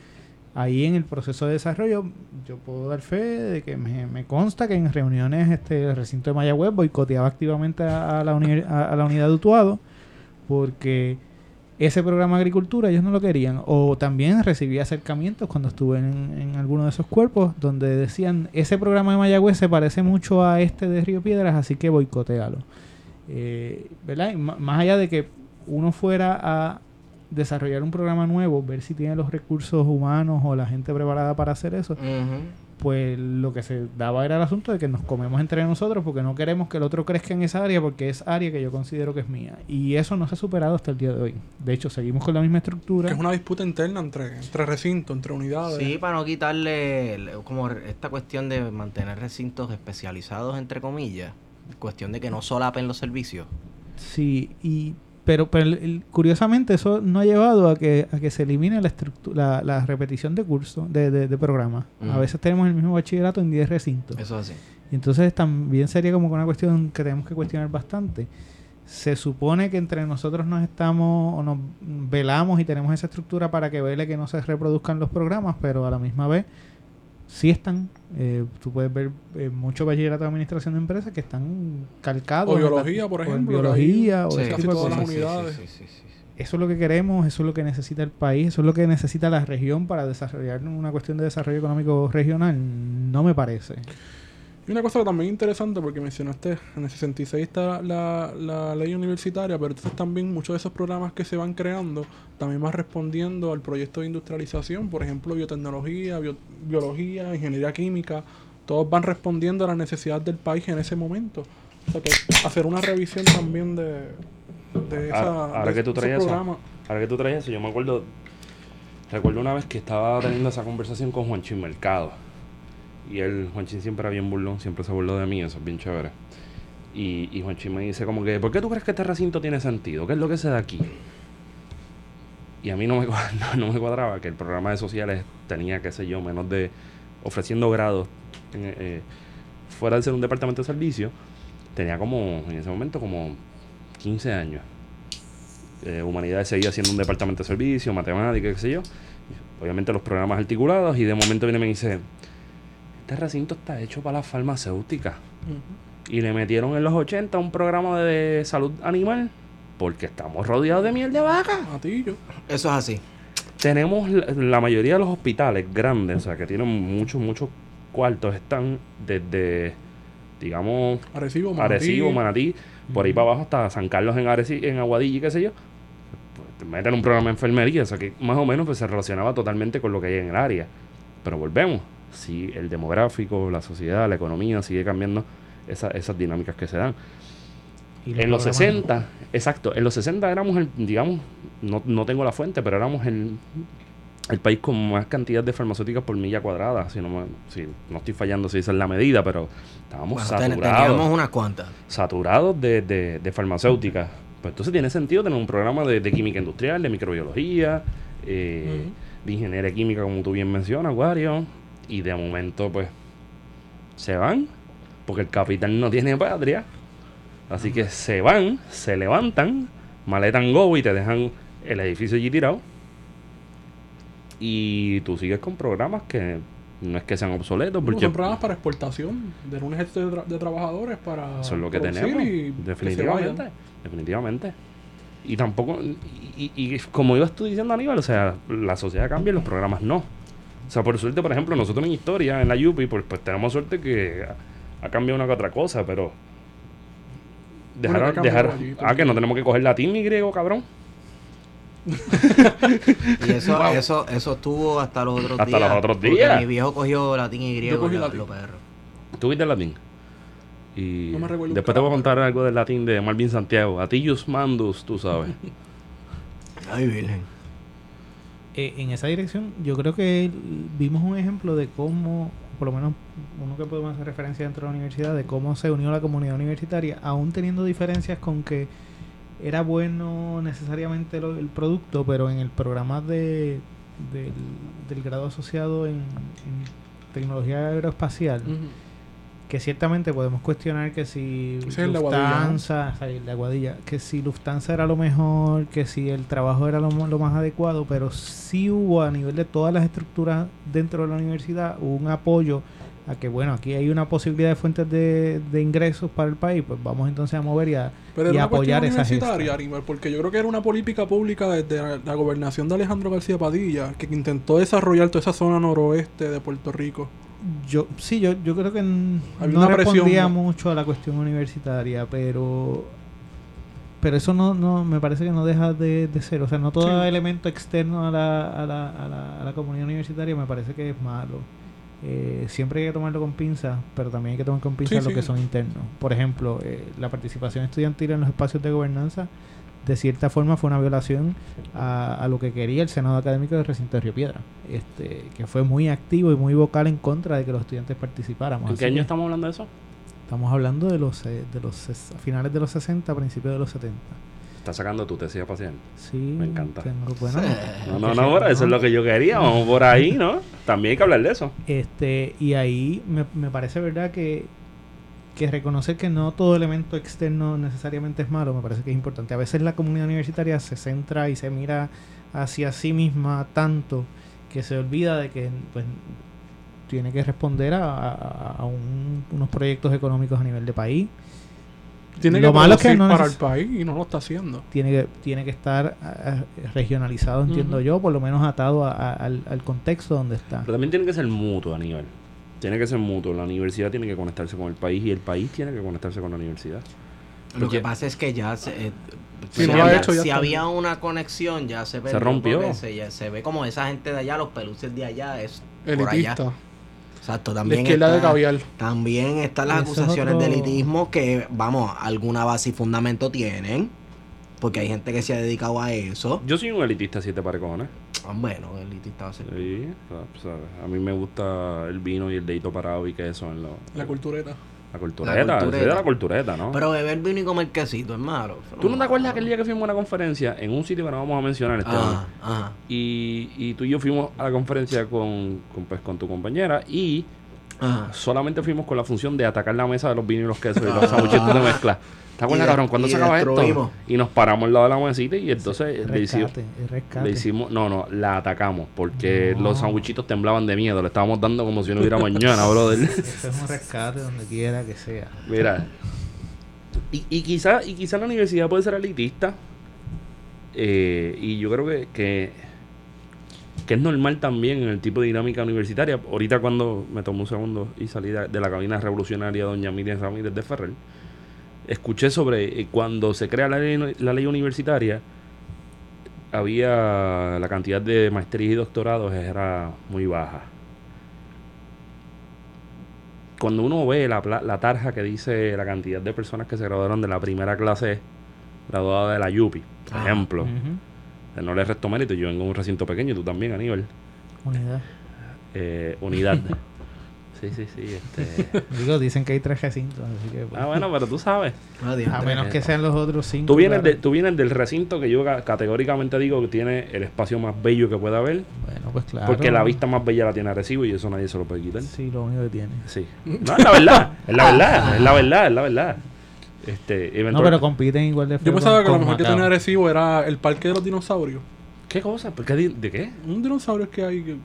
ahí en el proceso de desarrollo, yo puedo dar fe de que me, me consta que en reuniones este el recinto de Mayagüez boicoteaba activamente a, a la, uni- a, a la unidad de Utuado porque ese programa de agricultura ellos no lo querían. O también recibí acercamientos cuando estuve en, en alguno de esos cuerpos donde decían, ese programa de Mayagüez se parece mucho a este de Río Piedras, así que boicotealo. Eh, ¿Verdad? Más allá de que uno fuera a desarrollar un programa nuevo, ver si tiene los recursos humanos o la gente preparada para hacer eso, pues lo que se daba era el asunto de que nos comemos entre nosotros porque no queremos que el otro crezca en esa área porque es área que yo considero que es mía. Y eso no se ha superado hasta el día de hoy. De hecho, seguimos con la misma estructura. Que es una disputa interna entre, entre recintos, entre unidades. Sí, para no quitarle le- como esta cuestión de mantener recintos especializados, entre comillas. Cuestión de que no solapen los servicios. Sí, y pero, pero curiosamente eso no ha llevado a que, a que se elimine la, la, la repetición de curso, de, de, de programa. A veces tenemos el mismo bachillerato en 10 recintos. Eso es así. Y entonces también sería como una cuestión que tenemos que cuestionar bastante. Se supone que entre nosotros nos estamos o nos velamos y tenemos esa estructura para que vele que no se reproduzcan los programas, pero a la misma vez sí están. Eh, tú puedes ver eh, muchos bachilleratos de administración de empresas que están calcados. O biología, por o ejemplo, que biología o Sí. ese tipo de todas las cosas. unidades. Sí, sí, sí, sí, sí. Eso es lo que queremos, eso es lo que necesita el país, eso es lo que necesita la región para desarrollar una cuestión de desarrollo económico regional. No me parece. Y una cosa también interesante, porque mencionaste, en el 66 está la, la ley universitaria, pero entonces también muchos de esos programas que se van creando también van respondiendo al proyecto de industrialización, por ejemplo, biotecnología, bio- biología, ingeniería química, todos van respondiendo a las necesidades del país en ese momento. O sea que hacer una revisión también de, de esa, Ah, ahora de que tú traes eso. Ahora que tú traes eso, yo me acuerdo. Recuerdo una vez que estaba teniendo esa conversación con Juanchín Mercado. Y él, Juanchín siempre era bien burlón, siempre se burló de mí, eso es bien chévere. Y, y Juanchín me dice como que, ¿por qué tú crees que este recinto tiene sentido? ¿Qué es lo que se da aquí? Y a mí no me, no, no me cuadraba que el programa de sociales tenía, qué sé yo, menos de ofreciendo grados en, eh, fuera de ser un departamento de servicio, tenía como, en ese momento, como 15 años. Eh, humanidades seguía siendo un departamento de servicio, matemáticas, qué sé yo. Obviamente los programas articulados y de momento viene y me dice, este recinto está hecho para las farmacéuticas. Ujú. Y le metieron en los 80 un programa de salud animal porque estamos rodeados de miel de vaca. Matillo. Eso es así. Tenemos la, la mayoría de los hospitales grandes, o sea, que tienen muchos, muchos cuartos, están desde, digamos, Arecibo, Manatí. Arecibo, Manatí, por ahí para abajo hasta San Carlos en Areci, en Aguadilla y qué sé yo. Pues te meten un programa de enfermería, o sea que más o menos pues, se relacionaba totalmente con lo que hay en el área. Pero volvemos, si el demográfico, la sociedad, la economía sigue cambiando esa- esas dinámicas que se dan. Y En los programas- 60, exacto, en los 60 éramos el, digamos, no, no tengo la fuente, pero éramos el, el país con más cantidad de farmacéuticas por milla cuadrada. Si no, me- si no estoy fallando si esa es la medida, pero estábamos Bueno, saturados teníamos unas cuantas. saturados de, de, de farmacéuticas. Pues entonces tiene sentido tener un programa de, de química industrial, de microbiología, eh, de ingeniería química, como tú bien mencionas, Wario. Y de momento, pues, se van, porque el capital no tiene patria. Así que se van, se levantan, maletan go y te dejan el edificio allí tirado. Y tú sigues con programas que no es que sean obsoletos, porque son programas para exportación de un ejército de, tra- de trabajadores para eso es lo que tenemos. y Definitivamente. vayan. Definitivamente. Y tampoco, y, y- y como ibas tú diciendo Aníbal, o sea, la sociedad cambia y los programas no. O sea, por suerte, por ejemplo, nosotros en historia, en la UPI, pues, pues tenemos suerte que ha, ha cambiado una que otra cosa, pero dejar, Bueno, ah, que no tenemos que coger latín ni griego, cabrón. Y eso, Wow. eso, eso estuvo hasta los otros Hasta días. los otros días. Mi viejo cogió latín y griego. cogí y lo- latín. lo perro. ¿Tú viste el latín? Y No me después te voy a contar algo del latín de Marvin Santiago. Atillus mandus, tú sabes. Ay, virgen. Eh, en esa dirección, yo creo que vimos un ejemplo de cómo, por lo menos uno que podemos hacer referencia dentro de la universidad, de cómo se unió la comunidad universitaria, aún teniendo diferencias con que era bueno necesariamente lo- el producto, pero en el programa de, del, grado asociado en, tecnología aeroespacial. Que ciertamente podemos cuestionar que si ¿no? Lufthansa, Aguadilla, que si Lufthansa era lo mejor, que si el trabajo era lo, lo más adecuado, pero sí hubo a nivel de todas las estructuras dentro de la universidad un apoyo a que bueno, aquí hay una posibilidad de fuentes de, de ingresos para el país, pues vamos entonces a mover y a, Pero y era apoyar esa universitaria. Aníbal, porque yo creo que era una política pública desde la, la gobernación de Alejandro García Padilla, que intentó desarrollar toda esa zona noroeste de Puerto Rico. Yo, sí, yo, yo creo que no una respondía mucho a la cuestión universitaria, pero pero eso no, no me parece que no deja de, de ser. O sea, no todo Sí. elemento externo a la, a, la, a, la, a la comunidad universitaria me parece que es malo. Eh, siempre hay que tomarlo con pinzas, pero también hay que tomar con pinzas Sí, lo que son internos. Por ejemplo, eh, la participación estudiantil en los espacios de gobernanza, de cierta forma, fue una violación a, a lo que quería el Senado Académico del Recinto de Río Piedra, este, que fue muy activo y muy vocal en contra de que los estudiantes participáramos. ¿En qué año estamos hablando de eso? Estamos hablando de los, eh, de los finales de los 60, principios de los 70. Estás sacando tu tesis espacial. Sí, Me encanta. tengo- bueno, Sí. No, no, no, ahora eso es lo que yo quería. Vamos por ahí, ¿no? También hay que hablar de eso. Este, y ahí me, me parece verdad que, que reconocer que no todo elemento externo necesariamente es malo, me parece que es importante. A veces la comunidad universitaria se centra y se mira hacia sí misma tanto que se olvida de que pues, tiene que responder a, a- a un- unos proyectos económicos a nivel de país. Tiene Lo que malo es que no para el país y no lo está haciendo. Tiene que, tiene que estar ah, regionalizado, entiendo yo, por lo menos atado a- a- al, al contexto donde está. Pero también tiene que ser mutuo a nivel. Tiene que ser mutuo. La universidad tiene que conectarse con el país y el país tiene que conectarse con la universidad. Lo que pasa es que ya se, eh, Si no había, hecho, ya si está. había una conexión ya se, perdió, rompió. Se, ya se ve como esa gente de allá, los peluches de allá, es por allá. Elitista. Exacto, La también izquierda de está- caviar. También están las Eso acusaciones otro- de elitismo que, vamos, alguna base y fundamento tienen. Porque hay gente que se ha dedicado a eso. Yo soy un elitista, si te pare cojones. Ah, Bueno, el elitista va a ser. Sí, o sea, a mí me gusta el vino y el dedito parado y queso en lo, La cultureta. la cultureta. La cultureta. la cultureta, ¿no? Pero beber vino y comer quesito es malo. ¿Tú no te acuerdas aquel día que fuimos a una conferencia en un sitio que no vamos a mencionar este año? Ajá, ajá. Y, y tú y yo fuimos a la conferencia con, con, pues, con tu compañera y Ajá. solamente fuimos con la función de atacar la mesa de los vinos y los quesos y los sandwichitos de mezcla. ¿Te acuerdas, Y de- cabrón? ¿Cuándo se acaba esto? Y nos paramos al lado de la mesita y entonces le hicimos, Rescate, le hicimos... No, no, la atacamos porque No. los sandwichitos temblaban de miedo. Le estábamos dando como si no hubiera mañana, brother. Eso es un rescate donde quiera que sea. Mira. Y, y quizá, y quizá la universidad puede ser elitista. eh, y yo creo que, que, que es normal también en el tipo de dinámica universitaria. Ahorita cuando me tomé un segundo y salí de, de la cabina revolucionaria doña Miriam Ramírez de Ferrer, escuché sobre eh, cuando se crea la ley, la ley universitaria, había la cantidad de maestrías y doctorados era muy baja cuando uno ve la, la tarja que dice la cantidad de personas que se graduaron de la primera clase graduada de la YUPI, por Ah. ejemplo, eh, no le resto mérito, yo vengo de un recinto pequeño, tú también, Aníbal, Unidad. eh, unidad. sí, sí, sí. Este... Digo, dicen que hay tres recintos, así que... pues, Ah, bueno, pero tú sabes. Adiós. a menos que sean los otros cinco. Tú vienes, de- tú vienes del recinto que yo ca- categóricamente digo que tiene el espacio más bello que pueda haber, Bueno, pues claro. porque la vista más bella la tiene Arecibo y eso nadie se lo puede quitar. Sí, lo único que tiene. Sí. No, es la verdad, es la verdad, es la verdad, es la verdad. Este, No, pero compiten igual de Yo pensaba con- que lo mejor que tenía Arecibo era el parque de los dinosaurios. ¿Qué cosa? ¿Por qué di- ¿De qué? Un dinosaurio que hay. que-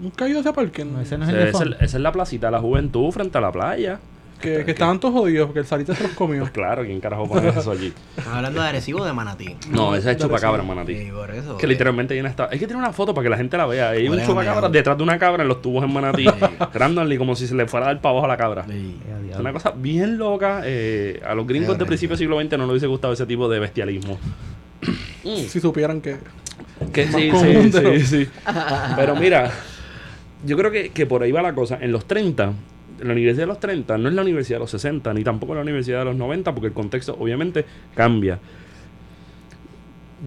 Nunca he ido a ese parque. No, ese ¿no? es el de Esa es, esa es la placita de la juventud frente a la playa. Que, que estaban todos jodidos porque el Sarita se los comió. Pues claro, ¿quién carajo pone eso allí? ¿Estás hablando de Arecibo o de Manatí? No, esa es chupacabra, manatí. Sí, por eso. Que literalmente hay una esta- Hay que tener una foto para que la gente la vea. Hay un chupacabra detrás de una cabra en los tubos en manatí. randomly, como si se le fuera a dar para abajo a la cabra. Sí. Eh, a Es diablo. una cosa bien loca. eh, a los gringos de principio del siglo XX no les hubiese gustado ese tipo de bestialismo. Si supieran que. Que sí, común sí, sí, sí. Pero mira, yo creo que, que por ahí va la cosa. En los 30, la universidad de los 30 no es la universidad de los 60, ni tampoco la universidad de los 90, porque el contexto obviamente cambia.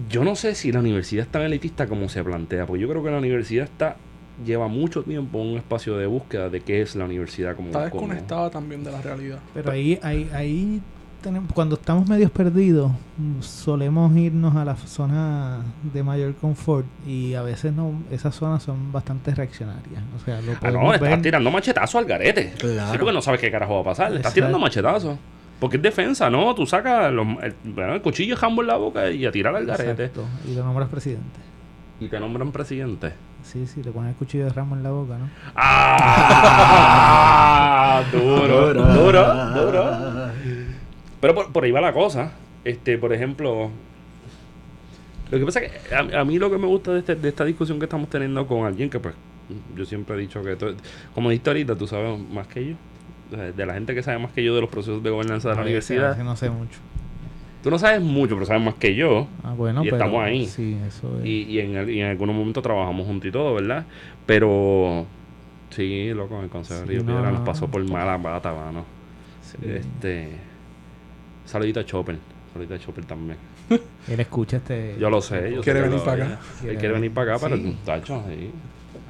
Yo no sé si la universidad es tan elitista como se plantea, porque yo creo que la universidad está lleva mucho tiempo en un espacio de búsqueda de qué es la universidad como... Está como- desconectada también de la realidad. Pero ahí, ahí, ahí tenemos, cuando estamos medios perdidos, solemos irnos a la zona de mayor confort y a veces no, esas zonas son bastante reaccionarias. O sea, lo Ah, no, estás ver- tirando machetazo al garete. Claro. Sí, porque no sabes qué carajo va a pasar. Estás Exacto. tirando machetazo. Porque es defensa, ¿no? Tú sacas los- el, bueno, el cuchillo jambo en la boca y a tirar al garete. Exacto, y lo nombras presidente. Y te nombran presidente. Sí, sí, le pones el cuchillo de ramo en la boca, ¿no? ¡Ah! duro, duro, duro. Pero por, por ahí va la cosa. Este, por ejemplo, lo que pasa es que a, a mí lo que me gusta de, este- de esta discusión que estamos teniendo con alguien que, pues, yo siempre he dicho que, como dijiste ahorita, tú sabes más que yo. De la gente que sabe más que yo de los procesos de gobernanza de la universidad. que No sé mucho. Tú no sabes mucho, pero sabes más que yo. Ah, bueno, Y pero estamos ahí. Sí, eso es. Y, y en, el- y en algunos momentos trabajamos juntos y todo, ¿verdad? Pero sí, loco, el Consejo de Sí, Río no, Piedra nos no. pasó por mala bata, mano. sí. Este. Saludito a Chopper. Saludito a Chopper también. Él escucha este. Yo lo sé. Yo Quiere sé venir lo- para acá. Él quiere venir para acá, pero Sí. tacho, sí.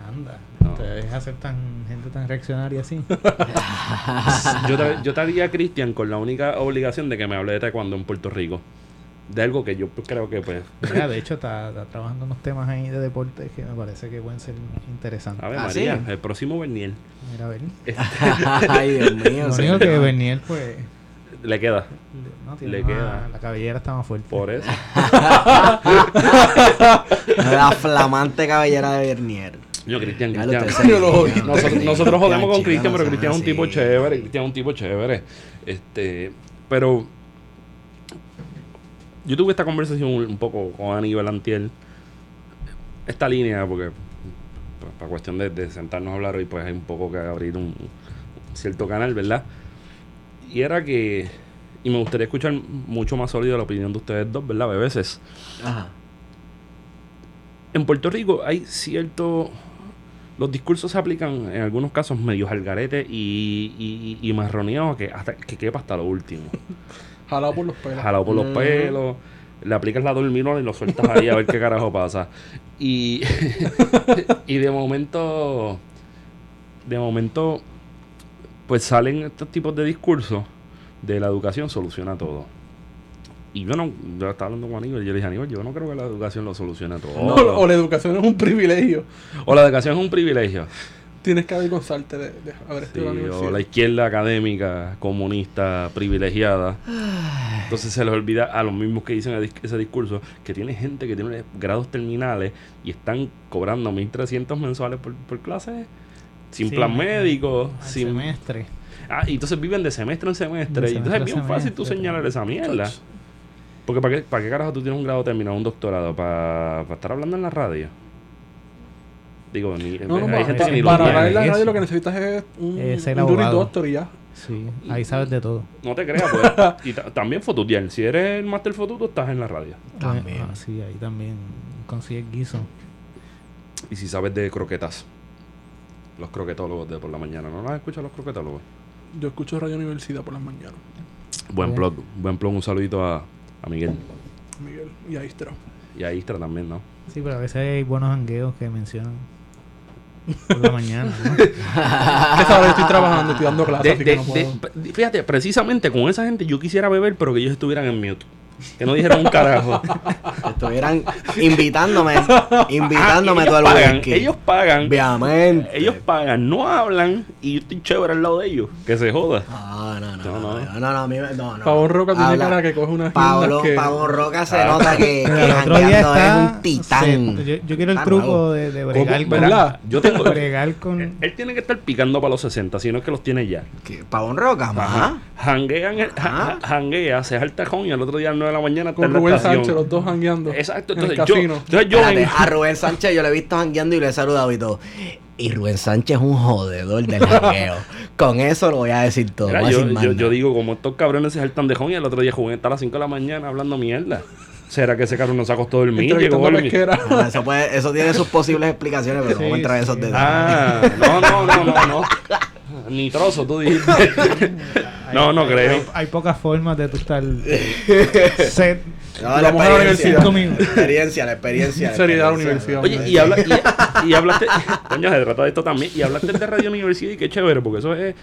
Anda. No. Te deja ser tan gente tan reaccionaria así. Yo te, yo te haría Cristian con la única obligación de que me hable de taekwondo en Puerto Rico. De algo que yo creo que, pues. Mira, de hecho, está, está trabajando unos temas ahí de deportes que me parece que pueden ser interesantes. A ver, Ah, María, ¿sí? el próximo Bernier Mira, a ver. Ay, Dios mío. Lo único que Bernier, pues. Le queda. No, tiene Le una- queda. La cabellera está más fuerte. Por eso. La flamante cabellera de Bernier. Yo, Cristian, Cristian. Nosotros, nosotros jodemos con Cristian, pero Cristian es un tipo chévere. Cristian es un tipo chévere. Este, pero yo tuve esta conversación un, poco con Aníbal Antiel. Esta línea, porque pues, para cuestión de, de sentarnos a hablar hoy, pues hay un poco que abrir un, un cierto canal, ¿verdad? Y era que, y me gustaría escuchar mucho más sólido la opinión de ustedes dos, ¿verdad? A veces. Ajá. En Puerto Rico hay cierto. Los discursos se aplican en algunos casos medios al garete y, y, y marroneados que, hasta, que quepa hasta lo último. Jalado por los pelos. Jalado por los Mm. pelos. le aplicas la dormilona y lo sueltas ahí a ver qué carajo pasa. Y, y de momento, de momento, pues salen estos tipos de discursos de la educación soluciona todo. Y yo no, yo estaba hablando con Aníbal y yo le dije, Aníbal, yo no creo que la educación lo solucione todo. O, o la educación es un privilegio. O la educación es un privilegio. Tienes que avergonzarte de, de haber Sí, estudiado la o universidad. la izquierda académica, comunista, privilegiada. Entonces se les olvida a los mismos que dicen ese discurso que tiene gente que tiene grados terminales y están cobrando 1.300 mensuales por, por clase, sin Sí, plan médico, sin... semestre. Ah, y entonces viven de semestre en semestre. De y entonces es bien fácil tú señalar esa mierda. Porque ¿para qué, ¿para qué carajo tú tienes un grado terminado, un doctorado? ¿Para, para estar hablando en la radio? Digo, ni, No, no, hay para, gente que ni para hablar en la radio lo que necesitas es un, ser doctor y ya. Sí, ahí sabes de todo. No te creas, pues. y ta- también fotutear. Si eres el máster fotuto, estás en la radio. También. Ah, sí, ahí también consigues guiso. Y si sabes de croquetas. Los croquetólogos de por la mañana. ¿No las escuchas los croquetólogos? Yo escucho Radio Universidad por las mañanas. Buen plug. Buen plug. Un saludito a, a Miguel. Miguel y Aistra. Y a Istra también, ¿no? Sí, pero a veces hay buenos hangueos que mencionan por la mañana. ¿no? Que sabes, estoy trabajando, estoy dando clases, De- de- no puedo. de- fíjate, precisamente con esa gente yo quisiera beber, pero que ellos estuvieran en mute. Que no dijeran un carajo. Estuvieran invitándome, invitándome Ah, todo el ellos pagan, whisky. ellos pagan. Obviamente. Ellos pagan, no hablan y yo estoy chévere al lado de ellos. Que se joda. No, no, no. No, No, no. no, no, a mí me- no, no. Pavón Roca tiene cara que coge unas Pablo, que... Pavón Roca se Ah. nota que, que Pero el otro día jangueando es está. un titán. yo, yo quiero el Está truco de, de bregar con. ¿Verdad? Yo tengo. bregar con. Él tiene que estar picando para los 60, si no es que los tiene ya. ¿Qué? Pavón Roca. Janguean Ajá. ja- janguea, se jalta con y al otro día 9 de la mañana Con Rubén. Sánchez, los dos jangueando. Exacto, en el entonces yo, entonces yo Espérate, a Rubén Sánchez yo le he visto jangueando y le he saludado y todo. Y Rubén Sánchez es un jodedor del jangueo. Con eso lo voy a decir todo. Mira, yo, yo- yo digo, como estos cabrones se saltan de y el otro día Juven está a las 5 de la mañana hablando mierda. ¿Será que ese carro no se acostó dormir? Llegó. Ah, eso, puede- eso tiene sus posibles explicaciones, pero no Sí, vamos a entrar en sí. esos detalles. Ah, no, no, no, no, no. Ni trozo, tú dijiste. Hay- no, no hay- creo. Hay, hay pocas formas de tú estar set. No, la la experiencia. universidad. Minutos. La experiencia, la experiencia. la Seriedad la universidad. Oye, y, habla, y, y hablaste. Coño, se trata de esto también. Y hablaste de Radio Universidad y qué chévere, porque eso es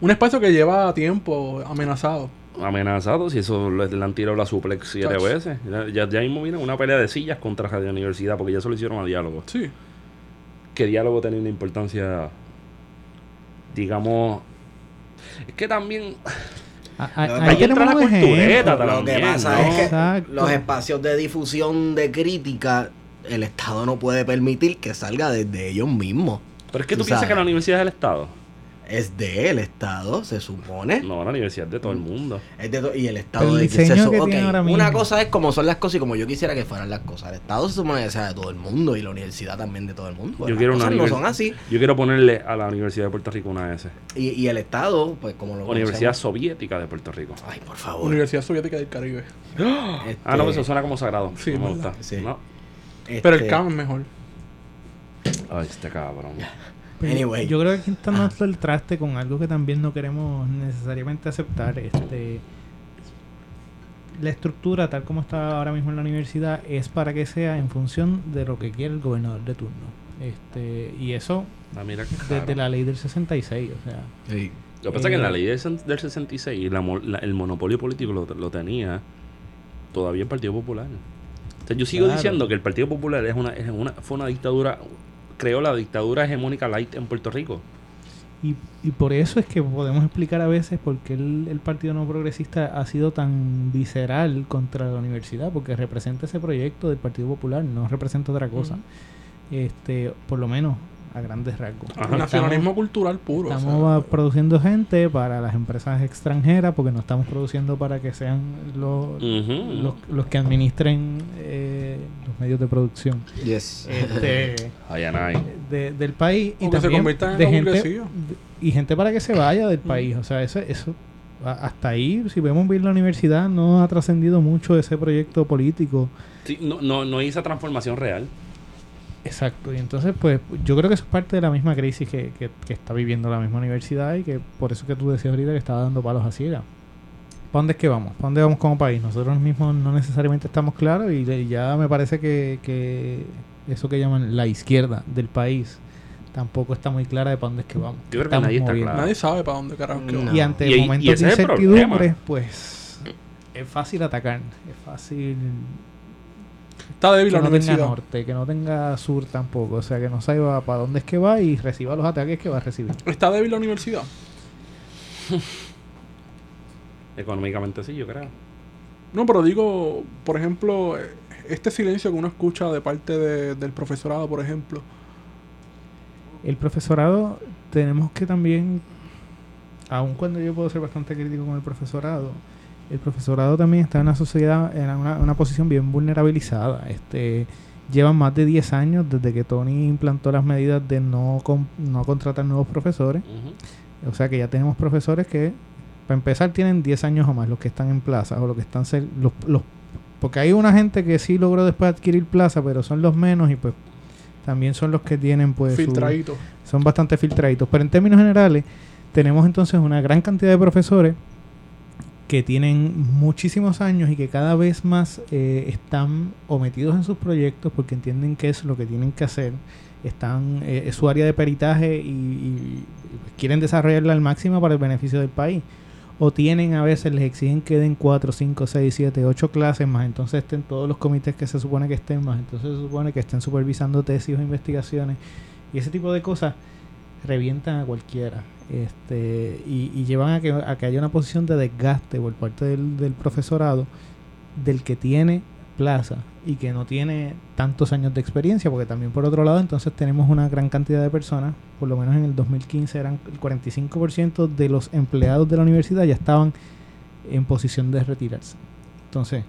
Un espacio que lleva tiempo amenazado. amenazado. Si eso le, le han tirado la suplex siete Chacho. veces. Ya, ya, ya mismo viene una pelea de sillas contra Radio Universidad, porque ya se lo hicieron a diálogo. Sí. que diálogo tenía una importancia, digamos, es que también Ah, ah, Lo que Ahí entra la cultureta ejemplo. Lo que también, pasa ¿no? es que Exacto. los espacios de difusión de crítica, el Estado no puede permitir que salga desde ellos mismos. pero es que tú, Tú piensas sabes. que la universidad es el Estado. Es del Estado, se supone. No, la universidad es de todo el mundo. Es de to- y el Estado el de que se diseño su- que ok, tiene ahora Una mismo. cosa es como son las cosas y como yo quisiera que fueran las cosas. El Estado se supone que sea de todo el mundo y la universidad también de todo el mundo. Yo Las quiero una no son así. Yo quiero ponerle a la Universidad de Puerto Rico una S. Y, y el Estado, pues como lo Universidad conocemos- Soviética de Puerto Rico. Ay, por favor. Universidad Soviética del Caribe. Este, Ah, no, eso suena como sagrado. Sí, no me ¿verdad? gusta. Sí. No. Pero el este, CAM es mejor. Ay, este cabrón. Pero Anyway. Yo creo que aquí está dando el traste con algo que también no queremos necesariamente aceptar. Este, la estructura, tal como está ahora mismo en la universidad, es para que sea en función de lo que quiere el gobernador de turno. Este, y eso Ah, mira desde la ley del 66. O sea, sí. Lo que pasa es que en la Eh, ley del, sen- del 66 la la- el monopolio político lo, lo tenía todavía el Partido Popular. O sea, yo sigo Claro. diciendo que el Partido Popular es una, es una, fue una dictadura, creó la dictadura hegemónica light en Puerto Rico. Y, y por eso es que podemos explicar a veces por qué el, el Partido No Progresista ha sido tan visceral contra la universidad, porque representa ese proyecto del Partido Popular, no representa otra cosa. este Por lo menos a grandes rasgos. Ajá. Nacionalismo cultural puro. o Estamos sea, ah, produciendo gente para las empresas extranjeras, porque no estamos produciendo para que sean los, los, los que administren eh, los medios de producción Yes. este, de- del país y O que se también de gente de- y gente para que se vaya del país. O sea, eso, eso a- hasta ahí, si vemos bien la universidad, no ha trascendido mucho ese proyecto político. Sí, no, no, no hizo transformación real. Exacto, y entonces pues yo creo que eso es parte de la misma crisis que, que- que está viviendo la misma universidad y que por eso que tú decías ahorita que estaba dando palos a ciegas. ¿Para dónde es que vamos? ¿Para dónde vamos como país? Nosotros mismos no necesariamente estamos claros y ya me parece que, que eso que llaman la izquierda del país tampoco está muy clara de para dónde es que vamos. Yo creo que nadie está claro. Nadie sabe para dónde carajo que No. va. Y ante Y- y momentos de incertidumbre, pues es fácil atacar, es fácil Está débil que la no tenga norte, que no tenga sur tampoco, o sea, que no sepa para dónde es que va y reciba los ataques que va a recibir. Está débil la universidad. Económicamente sí, yo creo. No, pero digo, por ejemplo, este silencio que uno escucha de parte de- del profesorado, por ejemplo. El profesorado tenemos que también, aun cuando yo puedo ser bastante crítico con el profesorado, el profesorado también está en una sociedad, en una, una posición bien vulnerabilizada. Este, llevan más de 10 años desde que Tony implantó las medidas de no, con- no contratar nuevos profesores. O sea que ya tenemos profesores que, para empezar, tienen 10 años o más, los que están en plaza o los que están... Los, los, porque hay una gente que sí logró después adquirir plaza, pero son los menos y pues también son los que tienen pues... su- filtradito. son bastante filtraditos. Pero en términos generales, tenemos entonces una gran cantidad de profesores que tienen muchísimos años y que cada vez más eh, están o metidos en sus proyectos porque entienden qué es lo que tienen que hacer. Están, eh, es su área de peritaje y, y quieren desarrollarla al máximo para el beneficio del país. O tienen a veces, les exigen que den 4, 5, 6, 7, 8 clases más, entonces estén todos los comités que se supone que estén más, entonces se supone que estén supervisando tesis o investigaciones y ese tipo de cosas revientan a cualquiera. Este y, y llevan a que, a que haya una posición de desgaste por parte del, del profesorado del que tiene plaza y que no tiene tantos años de experiencia porque también por otro lado entonces tenemos una gran cantidad de personas por lo menos en el 2015 eran el 45% de los empleados de la universidad ya estaban en posición de retirarse. Entonces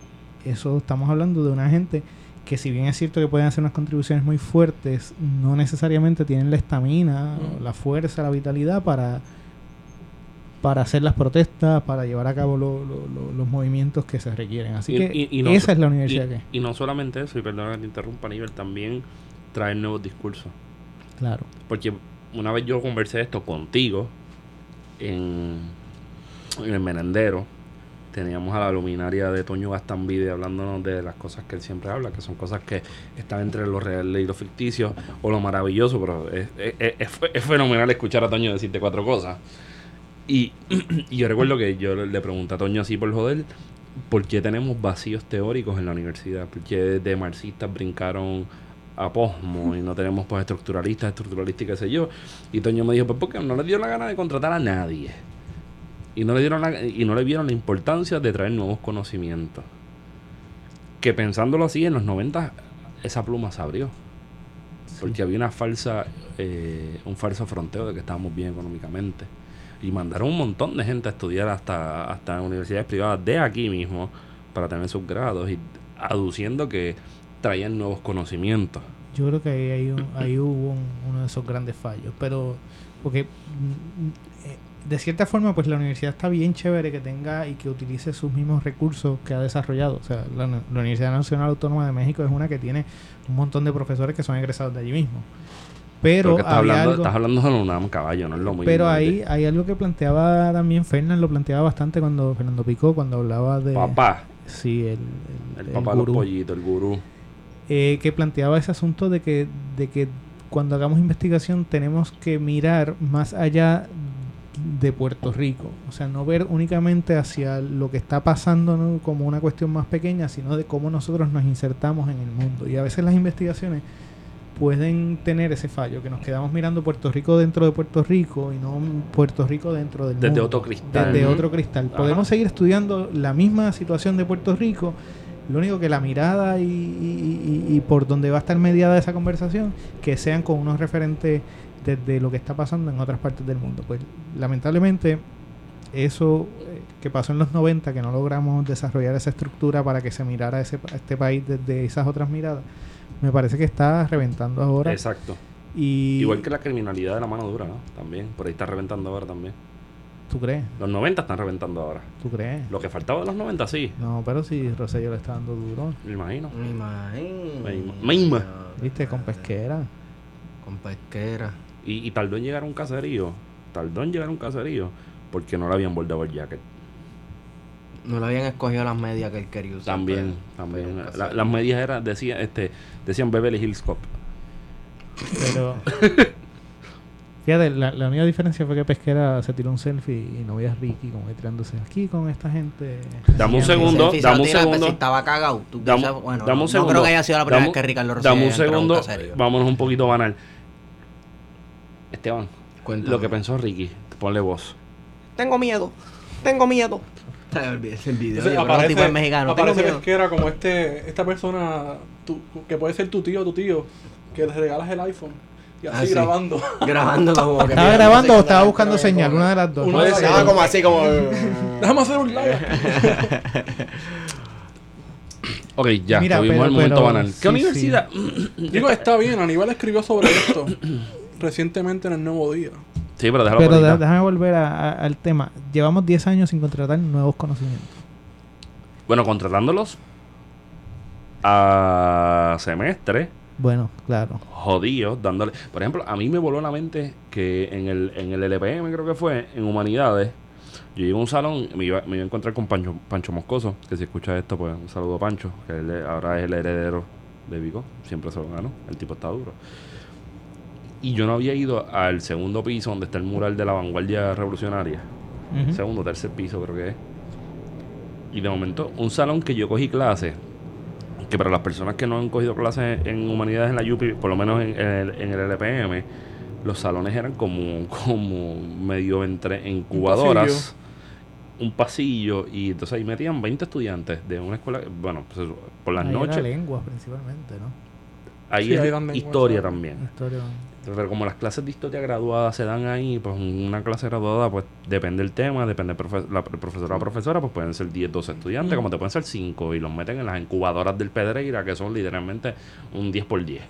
eso estamos hablando de una gente que si bien es cierto que pueden hacer unas contribuciones muy fuertes, no necesariamente tienen la estamina, Mm. la fuerza, la vitalidad para, para hacer las protestas, para llevar a cabo lo- lo- lo- los movimientos que se requieren. Así Y- que y- y no esa es la universidad que... y no solamente eso, y perdona que te interrumpa, nivel también traer nuevos discursos. Claro. Porque una vez yo conversé esto contigo en, en el Menendero. Teníamos a la luminaria de Toño Gastambide hablándonos de las cosas que él siempre habla, que son cosas que están entre lo real y lo ficticio, o lo maravilloso, pero es, es- es- es fe- es fenomenal escuchar a Toño decirte cuatro cosas. Y, y yo recuerdo que yo le pregunté a Toño así por joder, ¿por qué tenemos vacíos teóricos en la universidad? ¿Por qué de marxistas brincaron a posmo y no tenemos pues estructuralistas, estructuralistas y qué sé yo? Y Toño me dijo, pues porque no le dio la gana de contratar a nadie. Y no le dieron la- y no le vieron la importancia de traer nuevos conocimientos. Que pensándolo así, en los 90 esa pluma se abrió. Porque había una falsa, eh, un falso fronteo de que estábamos bien económicamente. Y mandaron un montón de gente a estudiar hasta, hasta universidades privadas de aquí mismo para tener sus grados y aduciendo que traían nuevos conocimientos. Yo creo que ahí, hay un- ahí hubo un- uno de esos grandes fallos. Pero, porque de cierta forma, pues la universidad está bien chévere que tenga y que utilice sus mismos recursos que ha desarrollado. O sea, la, la Universidad Nacional Autónoma de México es una que tiene un montón de profesores que son egresados de allí mismo. Pero estás hablando, algo, estás hablando de UNAM, caballo, no es lo mismo. pero ahí hay algo que planteaba también Fernán, lo planteaba bastante cuando Fernando Picó, cuando hablaba de... Papá, Sí, el, el, el papá de los gurú. pollitos, el gurú. eh, que planteaba ese asunto de que, de que cuando hagamos investigación tenemos que mirar más allá de Puerto Rico. O sea, no ver únicamente hacia lo que está pasando ¿no? como una cuestión más pequeña, sino de cómo nosotros nos insertamos en el mundo. Y a veces las investigaciones pueden tener ese fallo, que nos quedamos mirando Puerto Rico dentro de Puerto Rico y no Puerto Rico dentro del Desde mundo. otro cristal. Desde otro cristal. Ajá. Podemos seguir estudiando la misma situación de Puerto Rico, lo único que la mirada y, y- y- y por donde va a estar mediada esa conversación, que sean con unos referentes desde lo que está pasando en otras partes del mundo. Pues lamentablemente eso eh, que pasó en los 90, que no logramos desarrollar esa estructura para que se mirara ese, a este país desde esas otras miradas, me parece que está reventando ahora. Exacto. Y Igual que la criminalidad de la mano dura, ¿no? También. Por ahí está reventando ahora también. ¿Tú crees? Los 90 están reventando ahora. ¿Tú crees? Lo que faltaba de los 90, sí. No, pero si Rosselló le está dando duro. Me imagino. Me imagino. Me ima- me ima- ¿Viste? Con pesquera. Con pesquera. Y, y tardó en llegar a un caserío. Tardó en llegar a un caserío porque no le habían bordado el jacket. No le habían escogido las medias que él quería usar. También, pero- también. pero La- las medias eran, decía, este, decían Beverly Hills Cop. Pero. Fíjate, la, la única diferencia fue que Pesquera se tiró un selfie y no veía a Ricky como que tirándose aquí con esta gente. Dame un Sí, segundo, se dame lo un pues, segundo. Si estaba cagado. Tú Dame, piensas, bueno, dame no, un segundo. no creo que haya sido la primera Dame- vez que Ricardo Dame un segundo. Vámonos un poquito banal. Esteban, Cuéntame. lo que pensó Ricky, ponle voz. Tengo miedo. Tengo miedo. Olvídese el video. Entonces que tipo es mexicano. Tengo aparece miedo. Pesquera como este, esta persona tu- que puede ser tu tío o tu tío, que le regalas el iPhone y así Ah, sí. grabando. Grabando como que. ¿Estaba mira, grabando no o estaba buscando señal? como- Una de las dos. Uno ¿no? de Estaba esas. como así, como. Déjame hacer un live. Ok, ya, Mira, tuvimos pero- el momento pero- banal. sí, ¿Qué universidad? Digo, está bien, Aníbal escribió sobre esto recientemente en el Nuevo Día. Sí, pero de- déjame volver a- a- al tema. Llevamos 10 años sin contratar nuevos conocimientos. Bueno, contratándolos a semestre, Bueno, claro. jodidos, dándole... Por ejemplo, a mí me voló la mente que en el, en el LPM, creo que fue, en Humanidades, yo llegué a un salón, me iba, me iba a encontrar con Pancho, Pancho Moscoso, que si escucha esto, pues un saludo a Pancho, que él ahora es el heredero de Vico, siempre se lo ganó, el tipo está duro. Y yo no había ido al segundo piso donde está el mural de la vanguardia revolucionaria. Ujú. segundo, tercer piso creo que es. Y de momento, un salón que yo cogí clase, que para las personas que no han cogido clases en humanidades en la UPI, por lo menos en, el, en el LPM, los salones eran como, como medio entre incubadoras, un pasillo, y entonces ahí metían 20 estudiantes de una escuela, bueno, pues por las Ahí era noches, lenguas principalmente, ¿no? Ahí Sí, es ahí historia también. Historia. Pero como las clases de historia graduada se dan ahí, pues una clase graduada, pues depende del tema, depende del profe- la el profesor o la profesora, pues pueden ser 10, 12 estudiantes, como te pueden ser 5, y los meten en las incubadoras del Pedreira, que son literalmente un 10 por 10.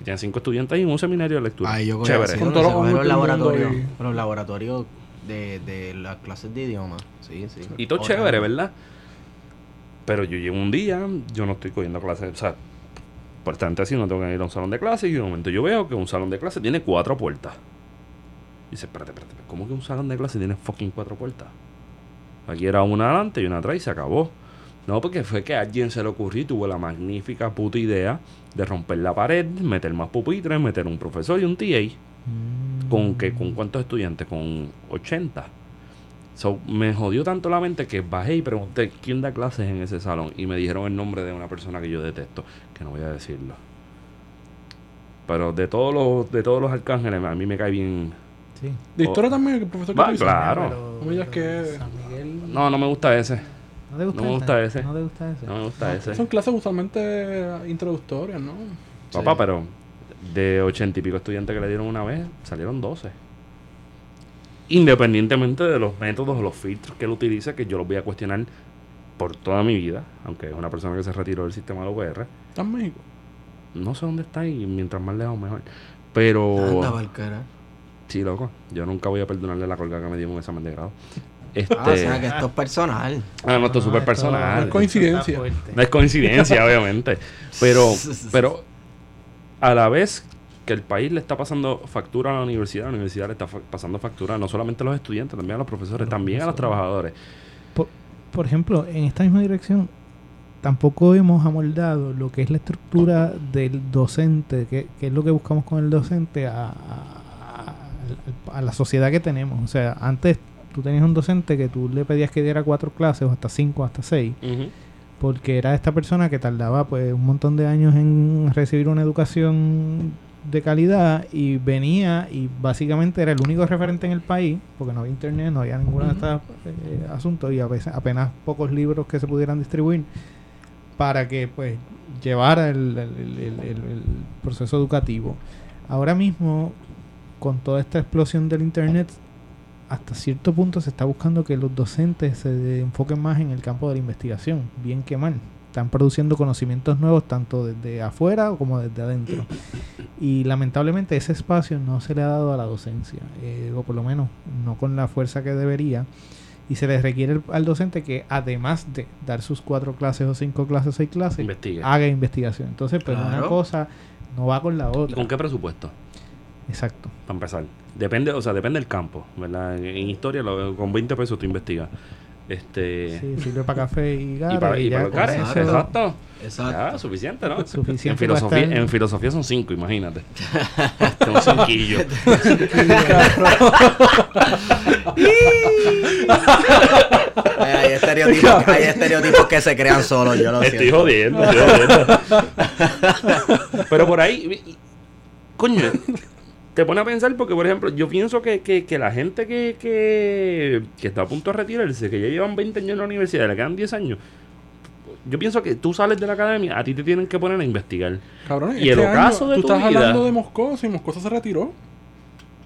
Y tienen 5 estudiantes ahí en un seminario de lectura. Ay, yo Chévere. Con todos los laboratorios. y- Los laboratorios de, de las clases de idioma. Sí, sí. Y todo chévere, ¿verdad? Pero yo llevo un día, yo no estoy cogiendo clases, o sea, por tanto así no tengo que ir a un salón de clases y de momento yo veo que un salón de clases tiene cuatro puertas. Y dice, espérate, espérate, ¿cómo que un salón de clases tiene fucking cuatro puertas? Aquí era una adelante y una atrás y se acabó. No, porque fue que a alguien se le ocurrió y tuvo la magnífica puta idea de romper la pared, meter más pupitres, meter un profesor y un TA. Mm. ¿Con que ¿Con cuántos estudiantes? Con 80. So, me jodió tanto la mente que bajé y pregunté quién da clases en ese salón. Y me dijeron el nombre de una persona que yo detesto, que no voy a decirlo. Pero de todos los, de todos los arcángeles, a mí me cae bien. Sí. De Oh. historia también, el profesor que dices. claro. Pero- No me que- San Miguel- No, no me gusta ese. ¿No te gusta no me gusta ese. ¿No te gusta ese? No me gusta ese. Son clases usualmente introductorias, ¿no? Papá, Sí. pero de ochenta y pico estudiantes que le dieron una vez, salieron 12. Independientemente de los métodos o los filtros que él utiliza, que yo los voy a cuestionar por toda mi vida, aunque es una persona que se retiró del sistema de la UPR. ¿Está en México? No sé dónde está y mientras más lejos mejor. Pero... Anda, cara. Sí, loco. Yo nunca voy a perdonarle la colga que me dio en un examen de grado. Este... Ah, o sea que esto es personal. Ah, no, esto es súper esto- personal. es coincidencia. No es coincidencia, obviamente. Pero, pero a la vez que el país le está pasando factura a la universidad, la universidad le está fa- pasando factura no solamente a los estudiantes, también a los profesores, los también a los trabajadores. Por, por ejemplo, en esta misma dirección, tampoco hemos amoldado lo que es la estructura del docente, que, que es lo que buscamos con el docente, a, a- a la sociedad que tenemos. O sea, antes tú tenías un docente que tú le pedías que diera cuatro clases, o hasta cinco, hasta seis, porque era esta persona que tardaba pues un montón de años en recibir una educación de calidad y venía y básicamente era el único referente en el país porque no había internet, no había ninguno de estos eh, asuntos y a veces apenas pocos libros que se pudieran distribuir para que pues llevara el- el proceso educativo. Ahora mismo con toda esta explosión del internet hasta cierto punto se está buscando que los docentes se enfoquen más en el campo de la investigación, bien que mal. Están produciendo conocimientos nuevos tanto desde afuera como desde adentro. Y lamentablemente ese espacio no se le ha dado a la docencia, eh, o por lo menos no con la fuerza que debería. Y se le requiere al- docente que además de dar sus cuatro clases o cinco clases o seis clases, Investigue. haga investigación. Entonces, pues una cosa no va con la ¿Y otra. con qué presupuesto? Exacto. Para empezar. Depende, o sea, depende del campo, ¿verdad? En, en historia, lo- con 20 pesos tú investigas. Este, Sí, sirve para café y y gare. para, y para gares, eso- exacto. Exacto. Ya, suficiente, ¿no? Suficiente en, filosofía, en filosofía son cinco, imagínate. Este, un cinquillo. Hay, hay estereotipos, hay estereotipos que se crean solos, yo lo Estoy siento. jodiendo, estoy jodiendo. Pero por ahí, y- coño, te pone a pensar porque, por ejemplo, yo pienso que, que, que la gente que, que, que está a punto de retirarse, que ya llevan 20 años en la universidad, le quedan 10 años, yo pienso que tú sales de la academia, a ti te tienen que poner a investigar. Cabrón, Y este el ocaso año, de tú tu estás vida- hablando de Moscoso y Moscoso se retiró.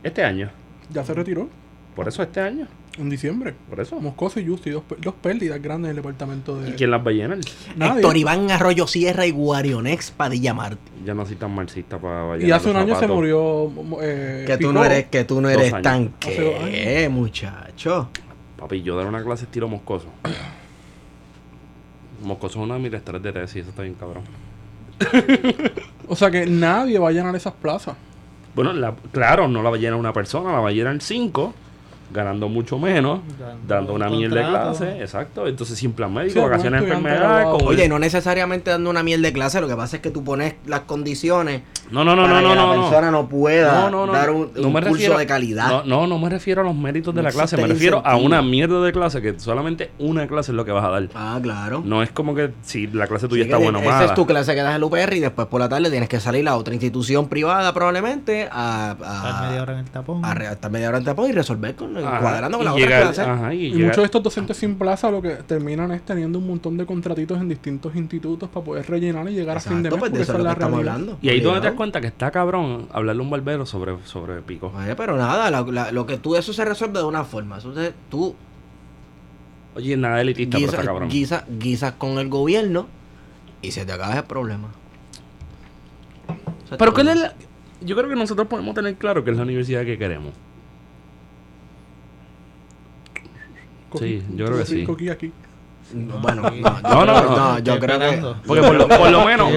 Este año. Ya se retiró. Por eso este año. En diciembre. Por eso. Moscoso y Justi, dos, dos pérdidas grandes en el departamento de. ¿Y quién las va a llenar? Nadie. Héctor Iván Arroyo Sierra y Guarionex Padilla Martí. Ya no soy tan marxista para Y hace un año se murió. Eh, Que tú no eres, que tú no eres tan que, muchacho. Papi, yo dar una clase estilo moscoso. Moscoso es uno de mis lectores de tesis, eso está bien cabrón. O sea que nadie va a llenar esas plazas. Bueno, la- claro, no la va a llenar una persona, la va a llenar cinco, ganando mucho menos, Dando dando una mierda de clase, exacto. Entonces, sin plan médico, Sí, vacaciones de estudiante enfermedad. graduado. con- Oye, no necesariamente dando una miel de clase, lo que pasa es que tú pones las condiciones no, no, no, para no, que no, la no, persona no, pueda No, no, no. dar un, No un me curso refiero- de calidad. No, no, no me refiero a los méritos de No la clase, me refiero a incentivo. una mierda de clase que solamente una clase es lo que vas a dar. Ah, claro. No es como que si la clase Sí, tuya que está buena o esa mala. es tu clase que das en el UPR y después por la tarde tienes que salir a otra institución privada probablemente a, Estar media a, hora en el tapón. a a estar media hora en tapón y resolver con cuadrando con la otra llegar- clase. ajá, y muchos de estos docentes sin plaza lo que terminan es teniendo un montón de contratitos en distintos institutos para poder rellenar y llegar a fin de mes. pues porque de esa eso es es lo la que estamos hablando. Y ahí donde te das cuenta que está cabrón hablarle a un barbero sobre, sobre pico. Oye, pero nada, la- la- lo que tú, eso se resuelve de una forma. Eso se- tú Oye, nada elitista, pero está guisas cabrón. guisa, guisas con el gobierno y se te acaba el problema. Pero. ¿cuál es la- Yo creo que nosotros podemos tener claro que es la universidad que queremos. Sí, yo creo que sí. Aquí. No, Bueno, no, No, creo- no, no, yo creo que... Porque por lo, por lo menos,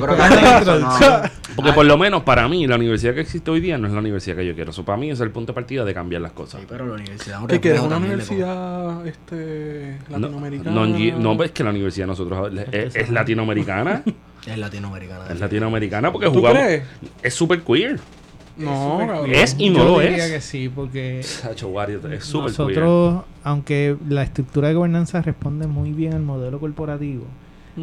porque por lo menos para mí, la universidad que existe hoy día no es la universidad que yo quiero. Eso para mí es el punto de partida de cambiar las cosas. Sí, pero la universidad es Que quieres reflejo una universidad este, No, latinoamericana. no, no, es que la universidad de nosotros es, es latinoamericana. Es latinoamericana. es latinoamericana porque ¿Tú jugamos. crees? Es super queer. No, cabrón. Es y no Yo lo diría es. que sí, porque Sacho, Wario, es super queer. nosotros, aunque la estructura de gobernanza responde muy bien al modelo corporativo,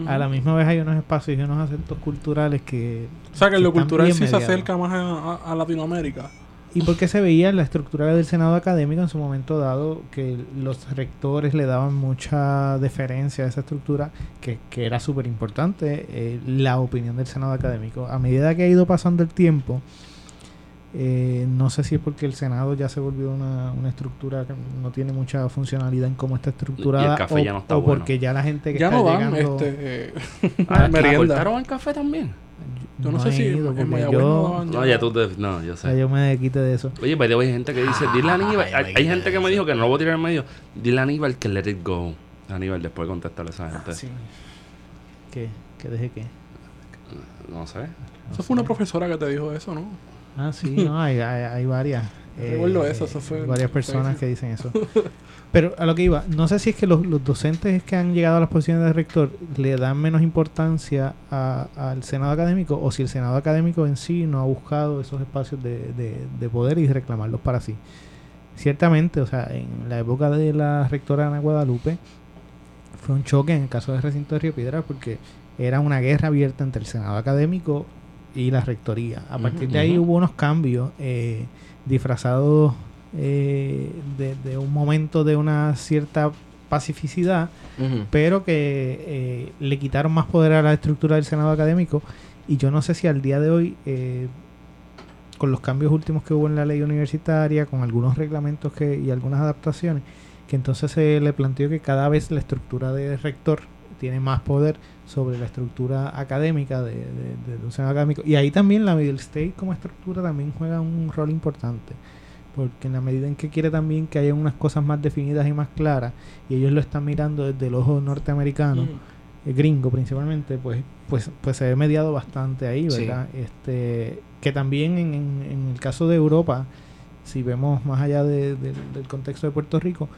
a la misma vez hay unos espacios y unos acentos culturales que... O sea que en lo cultural sí se acerca más a, a- a Latinoamérica. Y porque se veía en la estructura del Senado académico en su momento dado que los rectores le daban mucha deferencia a esa estructura, que, que era súper importante, eh, la opinión del Senado académico. A medida que ha ido pasando el tiempo, eh, no sé si es porque el Senado ya se volvió una, una estructura que no tiene mucha funcionalidad en cómo está estructurada, Y el café o, ya no está o bueno. porque ya la gente que Ya está no dan llegando... este, eh, Ah, merienda. ¿Cortaron el café también? Yo no, sé si ido, en no yo, No, ya tú te... No, yo sé. yo me quité de eso. Oye, pero hay gente que dice, dile a Aníbal, hay, gente que me dijo que no lo voy a tirar en medio, dile a Aníbal que let it go. Aníbal después contestarle a esa gente. Sí. ¿Qué? ¿Qué dejé qué? No sé. Eso fue una profesora que te dijo eso, ¿no? Ah, sí, no, hay, hay, hay varias. eh, Recuerdo eso, eso fue- Varias personas que dicen eso. Pero a lo que iba, no sé si es que los, los docentes que han llegado a las posiciones de rector le dan menos importancia al Senado académico o si el Senado académico en sí no ha buscado esos espacios de, de- de poder y reclamarlos para sí. Ciertamente, o sea, en la época de la rectora Ana Guadalupe fue un choque en el caso del recinto de Río Piedra porque era una guerra abierta entre el Senado académico y la rectoría. A partir de ahí hubo unos cambios eh, disfrazados eh, de, de un momento de una cierta pacificidad, pero que eh, le quitaron más poder a la estructura del Senado académico. Y yo no sé si al día de hoy, eh, con los cambios últimos que hubo en la ley universitaria, con algunos reglamentos que, y algunas adaptaciones, que entonces se le planteó que cada vez la estructura de rector tiene más poder sobre la estructura académica de, de- de- académico. Y ahí también la Middle State como estructura también juega un rol importante. Porque en la medida en que quiere también que haya unas cosas más definidas y más claras, y ellos lo están mirando desde el ojo norteamericano, Ujú. eh, gringo principalmente, pues, pues, pues se ve mediado bastante ahí, Sí. ¿verdad? Este, que también en, en- el caso de Europa, si vemos más allá de- de- del contexto de Puerto Rico,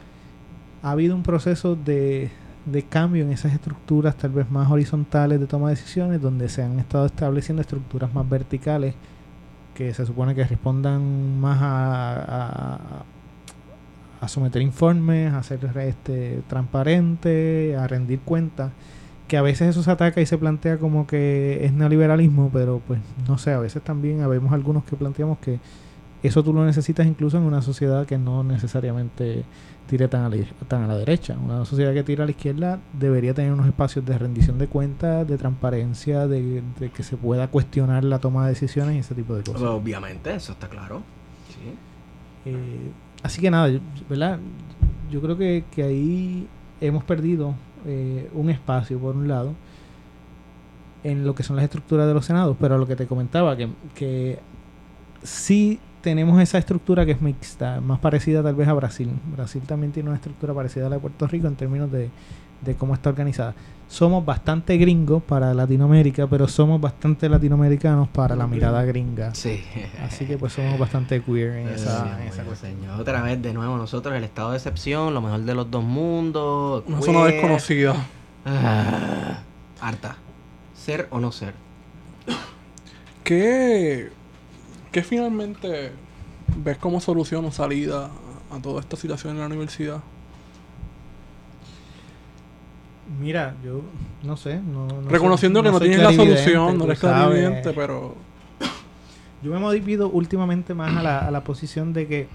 ha habido un proceso de, de cambio en esas estructuras tal vez más horizontales de toma de decisiones, donde se han estado estableciendo estructuras más verticales que se supone que respondan más a, a- a someter informes, a ser este, transparente, a rendir cuentas, que a veces eso se ataca y se plantea como que es neoliberalismo, pero pues no sé, a veces también habemos algunos que planteamos que eso tú lo necesitas incluso en una sociedad que no necesariamente tire tan a, la, tan a la derecha. Una sociedad que tira a la izquierda debería tener unos espacios de rendición de cuentas, de transparencia, de, de que se pueda cuestionar la toma de decisiones y ese tipo de cosas. Obviamente, eso está claro. Sí. Eh, así que nada, yo- ¿verdad? Yo creo que, que ahí hemos perdido eh, un espacio, por un lado, en lo que son las estructuras de los senados, pero lo que te comentaba, que, que sí tenemos esa estructura que es mixta, más parecida tal vez a Brasil. Brasil también tiene una estructura parecida a la de Puerto Rico en términos de, de cómo está organizada. Somos bastante gringos para Latinoamérica, pero somos bastante latinoamericanos para la mirada gringa. Sí. Así que pues somos bastante queer en esa, Sí, en muy esa bien, cuestión. señor. Otra vez, de nuevo, nosotros el estado de excepción, lo mejor de los dos mundos. Una zona desconocida. Ah, harta. Ser o no ser. ¿Qué, qué finalmente ves como solución o salida a, toda esta situación en la universidad? Mira, yo no sé. No, no Reconociendo soy- que no, tienes la solución, no eres sabes. clarividente, pero Yo me he movido últimamente más a la, a la posición de que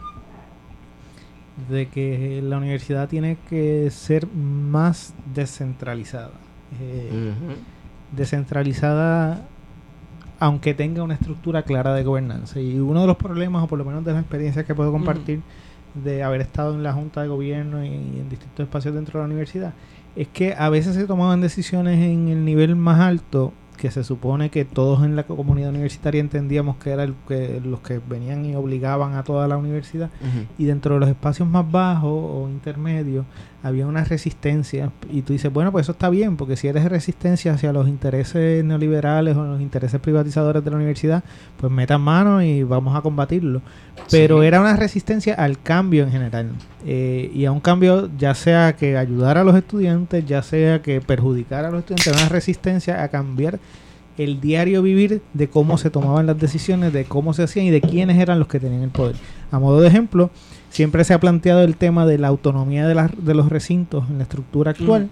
de que la universidad tiene que ser más descentralizada. Eh, descentralizada aunque tenga una estructura clara de gobernanza. Y uno de los problemas, o por lo menos de las experiencias que puedo compartir de haber estado en la Junta de Gobierno y en distintos espacios dentro de la universidad, es que a veces se tomaban decisiones en el nivel más alto que se supone que todos en la comunidad universitaria entendíamos que eran que, los que venían y obligaban a toda la universidad. Y dentro de los espacios más bajos o intermedios había una resistencia y tú dices, bueno, pues eso está bien, porque si eres resistencia hacia los intereses neoliberales o los intereses privatizadores de la universidad, pues metan mano y vamos a combatirlo. Pero Sí. era una resistencia al cambio en general eh, y a un cambio ya sea que ayudara a los estudiantes, ya sea que perjudicara a los estudiantes, era una resistencia a cambiar el diario vivir de cómo se tomaban las decisiones, de cómo se hacían y de quiénes eran los que tenían el poder. A modo de ejemplo, siempre se ha planteado el tema de la autonomía de, de los recintos en la estructura actual,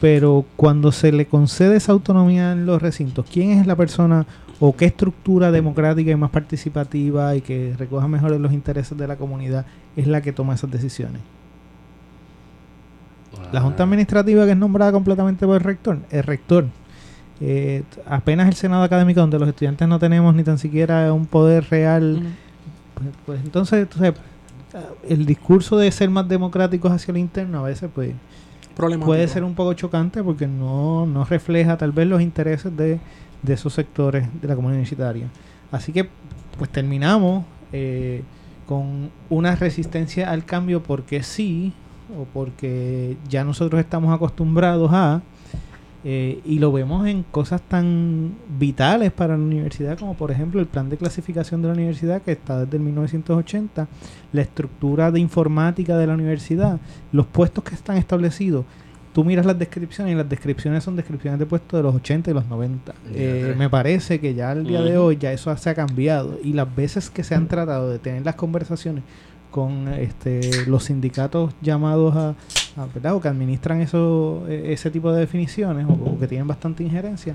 pero cuando se le concede esa autonomía en los recintos, ¿quién es la persona o qué estructura democrática y más participativa y que recoja mejor los intereses de la comunidad es la que toma esas decisiones? La Junta Administrativa que es nombrada completamente por el rector, el rector. Eh, apenas el Senado académico donde los estudiantes no tenemos ni tan siquiera un poder real, pues, pues entonces, entonces, el discurso de ser más democráticos hacia lo interno a veces pues puede ser un poco chocante porque no, no refleja tal vez los intereses de, de esos sectores de la comunidad universitaria. Así que pues terminamos eh, con una resistencia al cambio porque sí o porque ya nosotros estamos acostumbrados a eh, y lo vemos en cosas tan vitales para la universidad como por ejemplo el plan de clasificación de la universidad que está desde el 1980, la estructura de informática de la universidad, los puestos que están establecidos. Tú miras las descripciones y las descripciones son descripciones de puestos de los 80 y los 90. Eh, me parece que ya al día de hoy ya eso se ha cambiado y las veces que se han tratado de tener las conversaciones con este, los sindicatos llamados a, ¿verdad? o que administran eso, eh, ese tipo de definiciones o, que tienen bastante injerencia,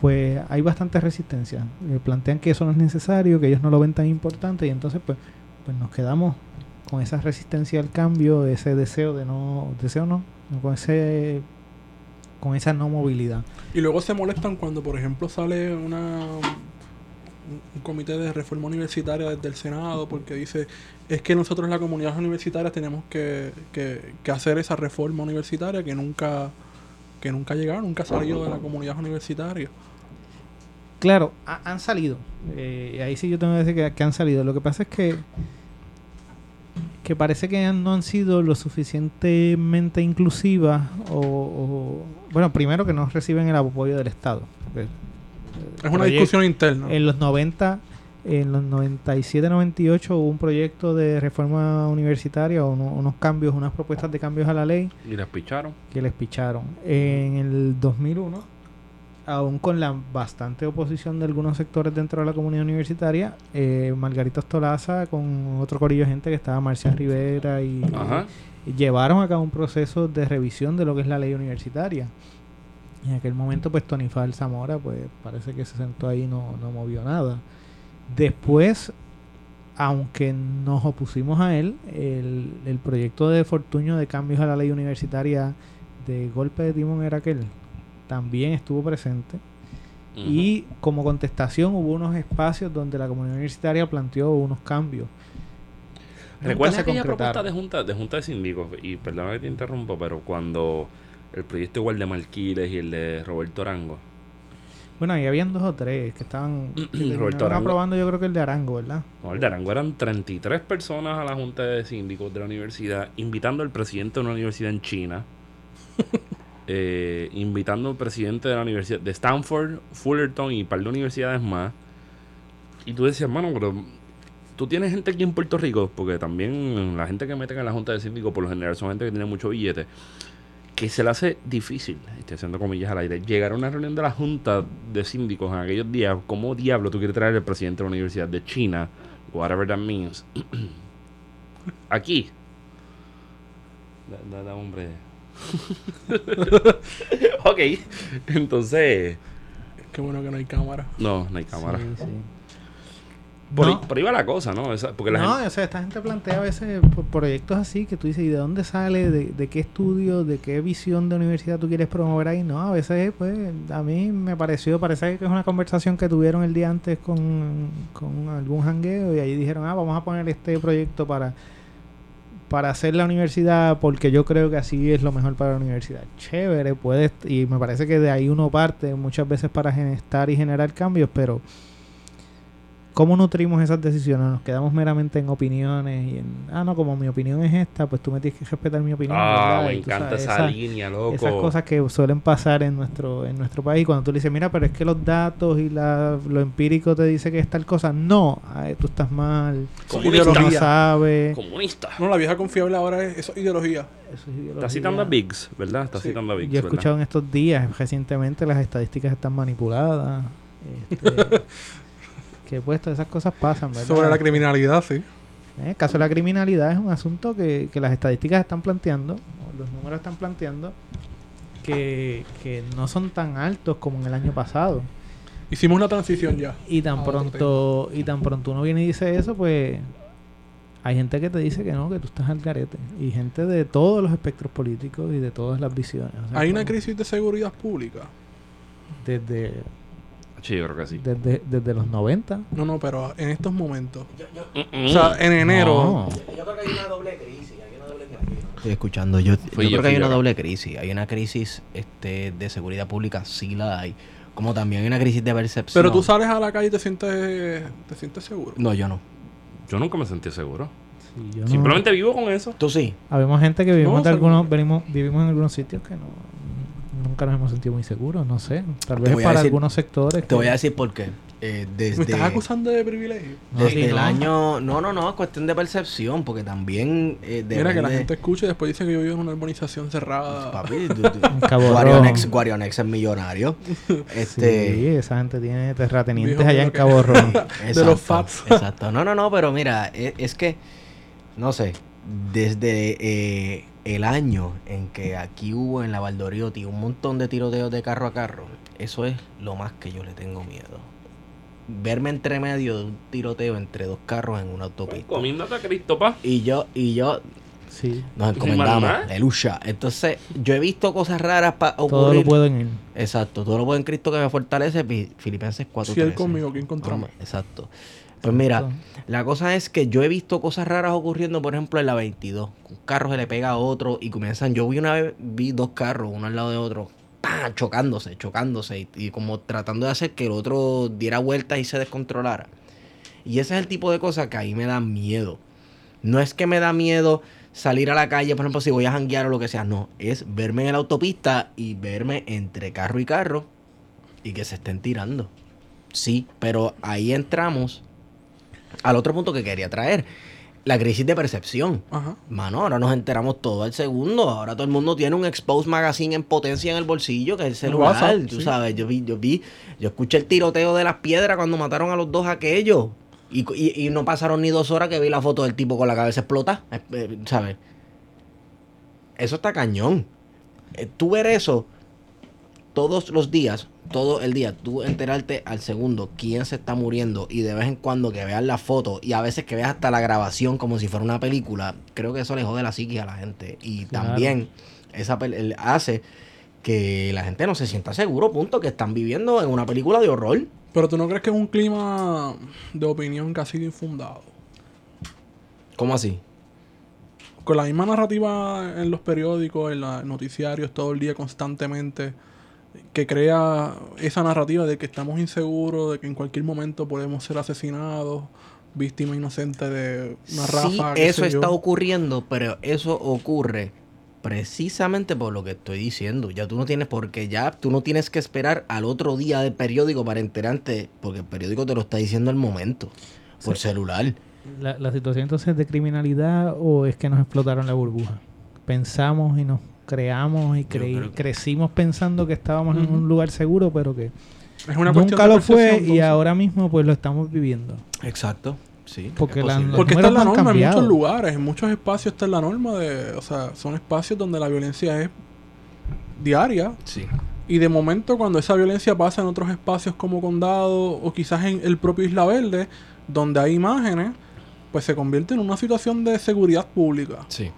pues hay bastante resistencia. Eh, plantean que eso no es necesario, que ellos no lo ven tan importante y entonces pues, pues nos quedamos con esa resistencia al cambio, ese deseo de no, deseo no, con ese con esa no movilidad. Y luego se molestan cuando, por ejemplo, sale una un, comité de reforma universitaria desde el Senado porque dice es que nosotros la comunidad universitaria tenemos que, que, hacer esa reforma universitaria que nunca que nunca ha llegado, nunca ha salido de la comunidad universitaria. Claro, ha- han salido. Eh, ahí sí yo tengo que decir que, han salido. Lo que pasa es que que parece que no han sido lo suficientemente inclusivas o, bueno, primero que no reciben el apoyo del Estado. Es una discusión interna. En los 90 En los 97-98 hubo un proyecto de reforma universitaria, o uno- unos cambios, unas propuestas de cambios a la ley Y las picharon. que les picharon. En el 2001, aún con la bastante oposición de algunos sectores dentro de la comunidad universitaria, eh, Margarita Ostolaza con otro corillo de gente que estaba Marcia Rivera y, Ajá. y llevaron a cabo un proceso de revisión de lo que es la ley universitaria. En aquel momento, pues Tony Fal Zamora, pues parece que se sentó ahí y no, no movió nada. Después, aunque nos opusimos a él, el, el proyecto de Fortuño de cambios a la ley universitaria de golpe de timón era aquel, también estuvo presente. Y como contestación hubo unos espacios donde la comunidad universitaria planteó unos cambios. Nunca ¿Recuerdas se aquella propuesta de junta, de junta de síndicos? Y perdona que te interrumpo, pero cuando el proyecto igual de Marquiles y el de Roberto Arango. Bueno, ahí habían dos o tres que estaban aprobando yo creo que el de Arango, ¿verdad? No, el de Arango eran 33 personas a la junta de síndicos de la universidad, invitando al presidente de una universidad en China, eh, invitando al presidente de la universidad de Stanford, Fullerton y un par de universidades más. Y tú decías, mano, pero tú tienes gente aquí en Puerto Rico, porque también la gente que meten en la junta de síndicos por lo general son gente que tiene mucho billete, que se le hace difícil, estoy haciendo comillas al aire, llegar a una reunión de la junta de síndicos en aquellos días, ¿cómo diablo tú quieres traer al presidente de la universidad de China? Whatever that means. Aquí. Da, da- da, hombre. ok. Entonces. Qué bueno que no hay cámara. No, no hay cámara. Sí, sí. Por, No. ahí, por ahí va la cosa, ¿no? Esa- porque la no, gente- o sea, esta gente plantea a veces proyectos así que tú dices, ¿y de dónde sale? ¿De, de qué estudio? ¿De qué visión de universidad tú quieres promover ahí? No, a veces, pues, a mí me pareció, parece que es una conversación que tuvieron el día antes con, con algún jangueo y ahí dijeron, ah, vamos a poner este proyecto para para hacer la universidad porque yo creo que así es lo mejor para la universidad. Chévere, puede y me parece que de ahí uno parte muchas veces para gestar y generar cambios, pero ¿Cómo nutrimos esas decisiones? ¿Nos quedamos meramente en opiniones y en, ah, no, como mi opinión es esta, pues tú me tienes que respetar mi opinión? Ah, ¿verdad? me encanta sabes, esa esa- línea, loco. Esas cosas que suelen pasar en nuestro en nuestro país cuando tú le dices, mira, pero es que los datos y la, lo empírico te dice que es tal cosa. No, ay, tú estás mal. Comunista. Tú no Ideología. sabes. Comunista. No, la vieja confiable ahora es eso es ideología. Eso es ideología. Está citando a Biggs, ¿verdad? Está Sí. citando a Biggs, Yo he ¿verdad? escuchado en estos días, recientemente, las estadísticas están manipuladas. este, que pues todas esas cosas pasan, ¿verdad? Sobre la criminalidad, sí. Eh, El caso de la criminalidad es un asunto que, que las estadísticas están planteando, o los números están planteando, que, que no son tan altos como en el año pasado. Hicimos una transición ya. Y tan pronto y tan pronto uno viene y dice eso, pues hay gente que te dice que no, que tú estás al garete. Y gente de todos los espectros políticos y de todas las visiones. O sea, Hay una crisis de seguridad pública. Desde, Sí, yo creo que sí. desde, desde los 90. No, no, pero en estos momentos. Mm, O sea, en enero. No. Yo creo que hay una doble crisis. Hay una doble crisis. Estoy escuchando. Yo, creo que hay una yo. doble crisis. Hay una crisis este, de seguridad pública, sí la hay. Como también hay una crisis de percepción. Pero tú sales a la calle y te sientes, te sientes seguro. No, yo no. Yo nunca me sentí seguro. Sí, yo no- Simplemente vivo con eso. Tú sí. Habemos gente que vivimos, No, de algunos, venimos, vivimos en algunos sitios que no nunca nos hemos sentido muy seguros, no sé. Tal vez para decir- algunos sectores. Te que- voy a decir por qué. Eh, desde ¿Me estás acusando de privilegio? No, desde sí, el no. año. No, no, no. Es cuestión de percepción. Porque también. Eh, Mira que la gente escucha y después dice que yo vivo en una urbanización cerrada. Papi, tú- Guarionex, es millonario. Sí, Este. esa gente tiene terratenientes allá en Cabo Rojo. de los Fats. Exacto. No, no, no, pero mira, e- es, que, no sé, desde eh, el año en que aquí hubo en la Valdoriotti un montón de tiroteos de carro a carro, eso es lo más que yo le tengo miedo. Verme entre medio de un tiroteo entre dos carros en una autopista. Comiéndote a Cristo, pa. Y yo, y yo Sí, nos encomendamos, aleluya. Entonces, yo he visto cosas raras para todo ocurrir. lo puedo en él. Exacto, todo lo puedo en Cristo que me fortalece. Filipenses 4. Si él conmigo, ¿quién contra mí? Exacto. Pues mira, la cosa es que yo he visto cosas raras ocurriendo, por ejemplo, en la 22. Un carro se le pega a otro y comienzan. Yo vi una vez, vi dos carros, uno al lado de otro, ¡pam! chocándose, chocándose y, y como tratando de hacer que el otro diera vueltas y se descontrolara. Y ese es el tipo de cosas que ahí me da miedo. No es que me da miedo salir a la calle, por ejemplo, si voy a janguear o lo que sea. No, es verme en la autopista y verme entre carro y carro y que se estén tirando. Sí, pero ahí entramos al otro punto que quería traer, la crisis de percepción. Ajá. Mano, ahora nos enteramos todo al segundo. Ahora todo el mundo tiene un Expose Magazine en potencia en el bolsillo, que es el celular. WhatsApp, tú sí. sabes, yo vi, yo vi, yo escuché el tiroteo de las piedras cuando mataron a los dos aquellos. Y, y- y no pasaron ni dos horas que vi la foto del tipo con la cabeza explotada. eh, eh, ¿Sabes? Eso está cañón. Eh, tú ver eso todos los días, todo el día, tú enterarte al segundo quién se está muriendo y de vez en cuando que veas la foto y a veces que veas hasta la grabación como si fuera una película, creo que eso le jode la psique a la gente. Y Claro. también esa hace que la gente no se sienta seguro, punto, que están viviendo en una película de horror. Pero tú no crees que es un clima de opinión que ha sido infundado. ¿Cómo así? Con la misma narrativa en los periódicos, en los noticiarios, todo el día constantemente, que crea esa narrativa de que estamos inseguros, de que en cualquier momento podemos ser asesinados, víctima inocente de una sí, eso yo. está ocurriendo, pero eso ocurre precisamente por lo que estoy diciendo. Ya tú no tienes porque ya tú no tienes que esperar al otro día del periódico para enterarte, porque el periódico te lo está diciendo al momento por celular. La, la situación entonces de criminalidad o es que nos explotaron la burbuja. Pensamos y nos creamos y creí- crecimos pensando que estábamos en un lugar seguro, pero que Es una cuestión nunca lo fue y ahora mismo pues lo estamos viviendo. Exacto. Sí. Porque es la-. Porque está en la norma en muchos lugares, en muchos espacios está en la norma de, o sea, son espacios donde la violencia es diaria Sí. y de momento cuando esa violencia pasa en otros espacios como condado o quizás en el propio Isla Verde, donde hay imágenes, pues se convierte en una situación de seguridad pública Sí.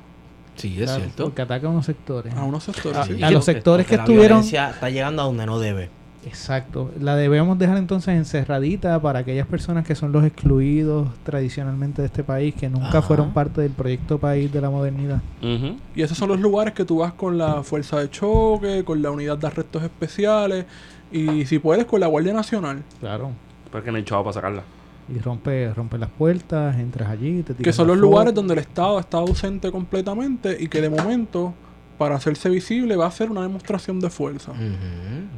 Sí, es Claro, cierto. Porque ataca a unos sectores. a unos sectores. Sí. a los sectores porque que la estuvieron- violencia está llegando a donde no debe. Exacto. La debemos dejar entonces encerradita para aquellas personas que son los excluidos tradicionalmente de este país, que nunca Ajá. fueron parte del proyecto país de la modernidad. Y esos son los lugares que tú vas con la fuerza de choque, con la unidad de arrestos especiales y si puedes con la Guardia Nacional. Claro. Porque no hay chavo para sacarla. Y rompe, rompe las puertas, entras allí, te Que son los foto. lugares donde el Estado está ausente completamente y que de momento, para hacerse visible, va a ser una demostración de fuerza.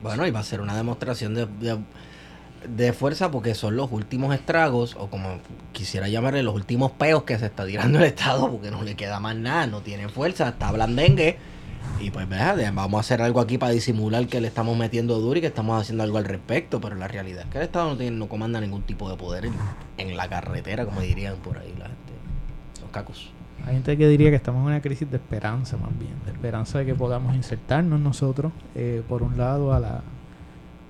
Bueno, y va a ser una demostración de, de, de fuerza porque son los últimos estragos, o como quisiera llamarle, los últimos peos que se está tirando el Estado porque no le queda más nada, no tiene fuerza, está blandengue. Y pues vea, de- vamos a hacer algo aquí para disimular que le estamos metiendo duro y que estamos haciendo algo al respecto, pero la realidad es que el Estado no, tiene, no comanda ningún tipo de poder en, en la carretera, como dirían por ahí la gente, los cacos. Hay gente que diría que estamos en una crisis de esperanza más bien, de esperanza de que podamos insertarnos nosotros, eh, por un lado, a la,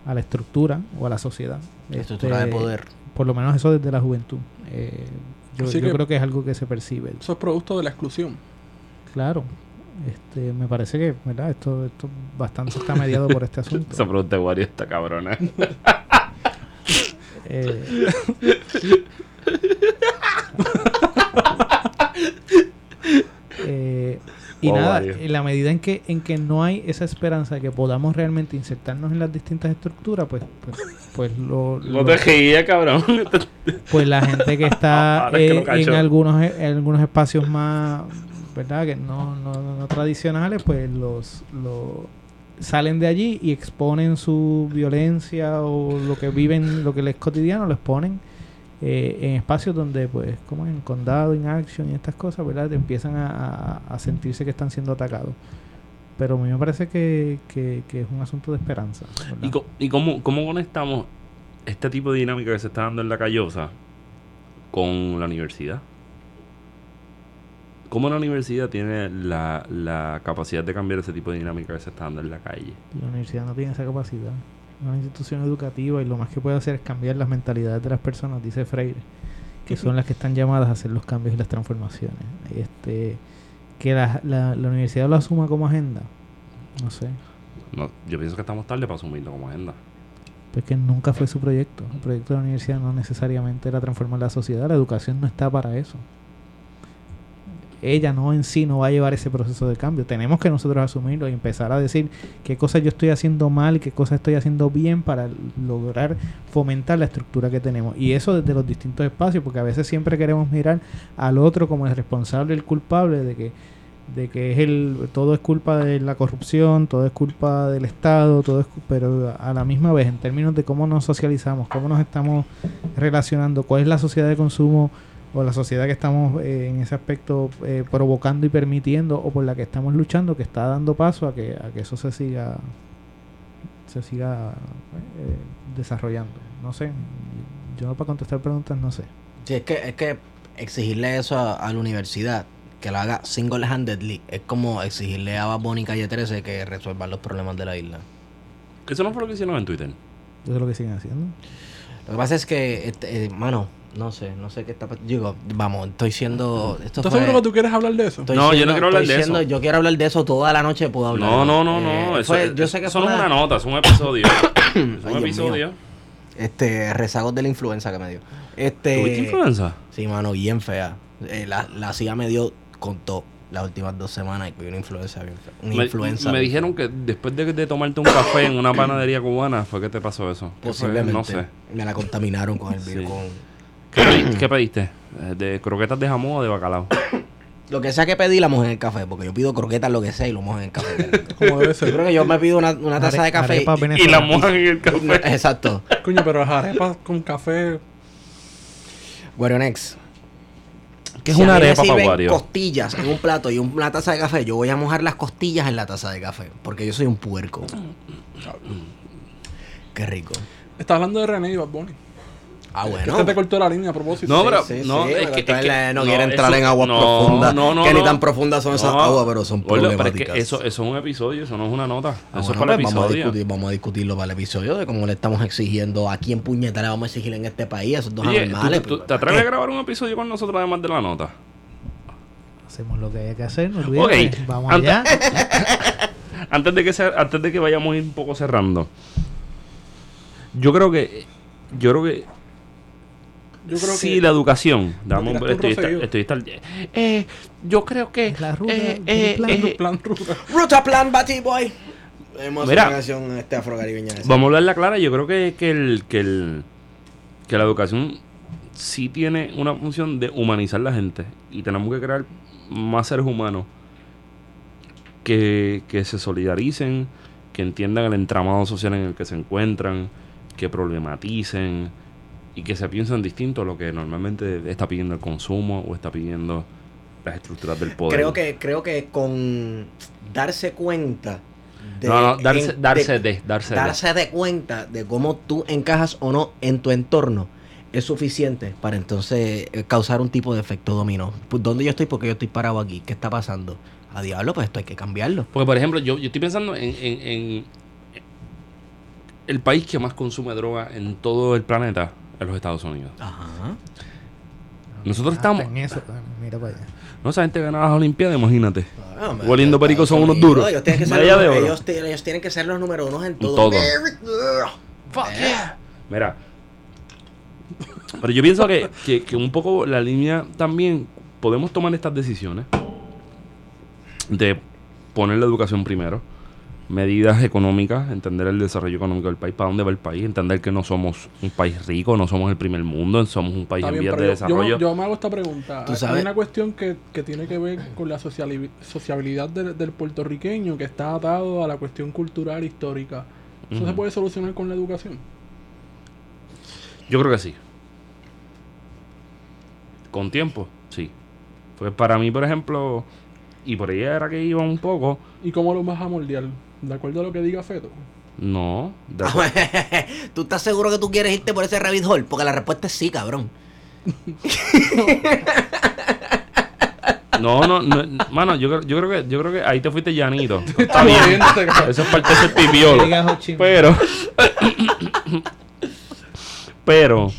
a la estructura o a la sociedad. La estructura de Este, poder. Por lo menos eso desde la juventud. Eh, yo yo que- creo que es algo que se percibe. Eso es producto de la exclusión. Claro. Este, me parece que, ¿verdad? Esto, esto bastante está mediado por este asunto. Esa pregunta de Wario está cabrona. Eh, eh, y Oh, nada, en la medida en que, en que no hay esa esperanza de que podamos realmente insertarnos en las distintas estructuras, pues, pues, pues lo, No lo- te rías, cabrón. pues la gente que está que en algunos en algunos espacios más verdad que no, no, no- tradicionales pues los, los salen de allí y exponen su violencia o lo que viven lo que les es cotidiano lo exponen eh, en espacios donde pues como en condado in action y estas cosas verdad empiezan a, a- sentirse que están siendo atacados pero a mí me parece que, que- es un asunto de esperanza. ¿Y, co- y cómo, cómo conectamos este tipo de dinámica que se está dando en la callosa con la universidad? ¿Cómo la universidad tiene la, la capacidad de cambiar ese tipo de dinámica que se está dando en la calle? La universidad no tiene esa capacidad. Es una institución educativa y lo más que puede hacer es cambiar las mentalidades de las personas, dice Freire, que son las que están llamadas a hacer los cambios y las transformaciones. Este, que la, la, la universidad lo asuma como agenda, no sé, No, yo pienso que estamos tarde para asumirlo como agenda. pues que nunca fue su proyecto. El proyecto de la universidad no necesariamente era transformar la sociedad, la educación no está para eso. Ella no en sí no va a llevar ese proceso de cambio. Tenemos que nosotros asumirlo y empezar a decir qué cosas yo estoy haciendo mal qué cosas estoy haciendo bien para lograr fomentar la estructura que tenemos. Y eso desde los distintos espacios, porque a veces siempre queremos mirar al otro como el responsable, el culpable de que de que es el todo es culpa de la corrupción, todo es culpa del Estado, todo es pero a la misma vez en términos de cómo nos socializamos, cómo nos estamos relacionando, cuál es la sociedad de consumo o la sociedad que estamos eh, en ese aspecto eh, provocando y permitiendo o por la que estamos luchando que está dando paso a que a que eso se siga se siga eh, desarrollando. No sé, yo para contestar preguntas no sé. Sí, es que, es que exigirle eso a, a la universidad, que lo haga single-handedly, es como exigirle a y Calle 13 que resuelvan los problemas de la isla. Eso no fue lo que hicieron en Twitter. Eso es lo que siguen haciendo. Lo que pasa es que, este, eh, mano, no sé, no sé qué está... pa- Digo, vamos, estoy siendo... Esto ¿Estás fue- seguro que tú quieres hablar de eso? estoy No, yo no quiero hablar de siendo- eso. Yo quiero hablar de eso toda la noche, puedo hablar. No, no, no, Eh, no. Eso, fue- es- yo sé que eso no es una- una nota, es un episodio. es un episodio. Este, rezagos de la influenza que me dio. Este, ¿Tuviste influenza? Sí, mano, bien fea. Eh, la, la CIA me dio con todo las últimas dos semanas y una influenza bien fea. Una Me, influenza. me bien dijeron que después de, de tomarte un café en una panadería cubana fue que te pasó eso. Posiblemente. No sé. Me la contaminaron con el virus. Sí. Con... ¿Qué, pedi- qué pediste? Eh, ¿De croquetas de jamón o de bacalao? Lo que sea que pedí, la mojé en el café. Porque yo pido croquetas, lo que sea, y lo mojo en el café. Como debe yo ser. creo que yo me pido una, una taza Are- de café. y- Y la mojan en el No, café. exacto. Coño, pero las arepas con café. Guarionex. ¿Qué es si una arepa para Wario? costillas en un plato y una taza de café, yo voy a mojar las costillas en la taza de café. Porque yo soy un puerco. Qué rico. Estás hablando de René y Bad Bunny. Ah, bueno. este te cortó la línea a propósito. No, pero Sí, sí, no, sí, es porque que, entonces es que- le- no, quiere eso- entrar en aguas no, profundas. No, no, que no. ni tan profundas son esas No. aguas, pero son Gordo, pero es problemáticas. que eso, eso es un episodio, eso no es una nota. Ah, eso bueno, es para el pues vamos, a discutir, vamos a discutirlo para el episodio de cómo le estamos exigiendo a quién puñeta le vamos a exigir en este país, a esos dos Oye, anormales. ¿tú- tú- pues, ¿te atreves a grabar un episodio con nosotros además de la nota? Hacemos lo que haya que hacer, no olvides. Vamos Ante- allá. Antes de que se- antes de que vayamos a ir un poco cerrando. Yo creo que yo creo que Yo creo sí que. la educación, dame un- estoy, esta- eh, yo creo que La ruta eh, eh, plan. eh, Plan ruta. Ruta Plan Batty Boy. Hemos Mira. una canción este afrocaribeña. Vamos a hablarla clara. Yo creo que, que, el, que, el, que la educación sí tiene una función de humanizar la gente. Y tenemos que crear más seres humanos que, que se solidaricen, que entiendan el entramado social en el que se encuentran, que problematicen y que se piensen distinto a lo que normalmente está pidiendo el consumo o está pidiendo las estructuras del poder. Creo que, creo que con darse cuenta de, no, no, darse, en- darse de- de, darse darse de cuenta de cómo tú encajas o no en tu entorno es suficiente para entonces eh, causar un tipo de efecto dominó. Pues, ¿Dónde yo estoy? Porque yo estoy parado aquí. ¿Qué está pasando? A diablo, pues esto hay que cambiarlo. Porque, por ejemplo, yo, yo estoy pensando en, en- en el país que más consume droga en todo el planeta, es los Estados Unidos. Ajá. Nosotros Hasta estamos... en eso, mira para allá. No, esa gente gana las Olimpiadas, imagínate. Ah, Oliendo perico son unos duros. Ellos tienen, que ser los, ellos, ellos tienen que ser los número unos en todo. todo. Very good. Eh. Mira. Pero yo pienso que, que, que un poco la línea también podemos tomar estas decisiones de poner la educación primero, medidas económicas, entender el desarrollo económico del país, para dónde va el país, entender que no somos un país rico, no somos el primer mundo, somos un país Está en bien, vías de yo- desarrollo. yo me hago esta pregunta. Tú Hay sabes- una cuestión que, que tiene que ver con la sociabilidad del, del puertorriqueño que está atado a la cuestión cultural histórica. ¿Eso se puede solucionar con la educación? Yo creo que sí. Con tiempo, sí. Pues para mí, por ejemplo, y por ahí era que iba un poco, ¿Y cómo lo vas a moldear? ¿De acuerdo a lo que diga Feto? no, de Ah, acuerdo. ¿Tú estás seguro que tú quieres irte por ese rabbit hole? Porque la respuesta es sí, cabrón. no, no, no, mano, yo, creo- yo creo que yo creo que ahí te fuiste llanito. Está bien. cabrón. Eso es parte de ser pipiolo. Pero pero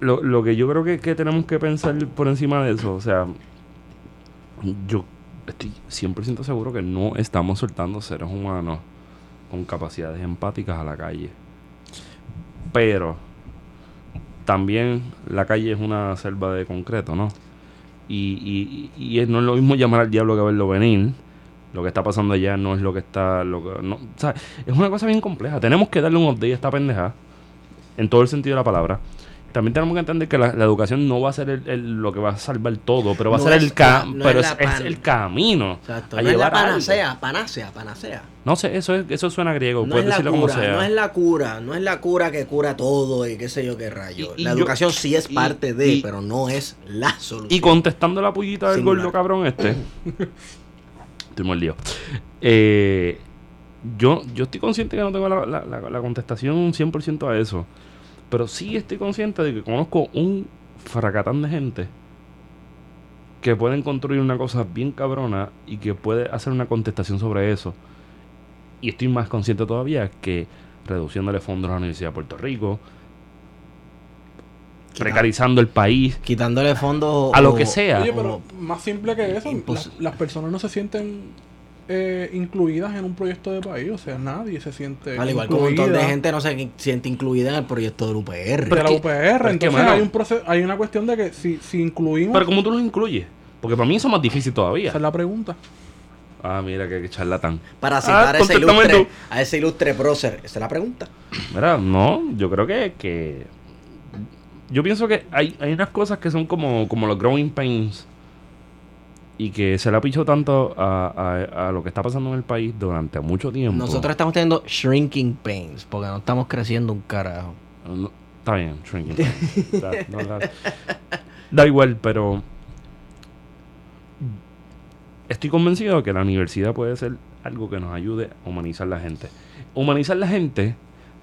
lo, lo que yo creo que, que tenemos que pensar por encima de eso, o sea, yo estoy 100% seguro que no estamos soltando seres humanos con capacidades empáticas a la calle. Pero también la calle es una selva de concreto, ¿no? Y, y, y no es lo mismo llamar al diablo que verlo venir. Lo que está pasando allá no es lo que está... Lo que, no, o sea, es una cosa bien compleja. Tenemos que darle un update a esta pendeja. En todo el sentido de la palabra. También tenemos que entender que la, la educación no va a ser el- el- lo que va a salvar todo, pero va No a ser es el no pero es el camino Exacto. a No es la llevar algo. panacea, panacea, panacea. No sé, eso es, eso suena griego, No puedes es la decirlo como cura, sea. no es la cura, no es la cura que cura todo y qué sé yo qué rayo. Y- y la yo- educación sí es y- parte de, y- pero no es la solución. Y contestando la pullita del gordo cabrón este. estoy mordido. Eh, yo, yo estoy consciente que no tengo la, la- la- la contestación 100% a eso. Pero sí estoy consciente de que conozco un fracatán de gente que pueden construir una cosa bien cabrona y que puede hacer una contestación sobre eso. Y estoy más consciente todavía que reduciéndole fondos a la Universidad de Puerto Rico, precarizando el país, quitándole fondos A lo o- que sea. Oye, o- pero más simple que eso, las personas no se sienten eh, incluidas en un proyecto de país. O sea, nadie se siente al igual que un montón de gente no se siente incluida en el proyecto del UPR. de Pero la UPR. pero es que, Entonces mano- hay, un proceso, hay una cuestión de que si, si incluimos... Pero ¿cómo tú los incluyes? Porque para mí eso es más difícil todavía. esa es la pregunta. Ah, mira, que, que charlatán. Para citar a, ese ilustre, a ese ilustre prócer. Esa es la pregunta. Mira, no, yo creo que, que yo pienso que hay, hay unas cosas que son como, como los growing pains y que se le ha pichado tanto a, a- a lo que está pasando en el país durante mucho tiempo. Nosotros estamos teniendo shrinking pains porque no estamos creciendo un carajo. No, está bien, shrinking pains. Da- no, da- da igual, pero estoy convencido de que la universidad puede ser algo que nos ayude a humanizar la gente. Humanizar la gente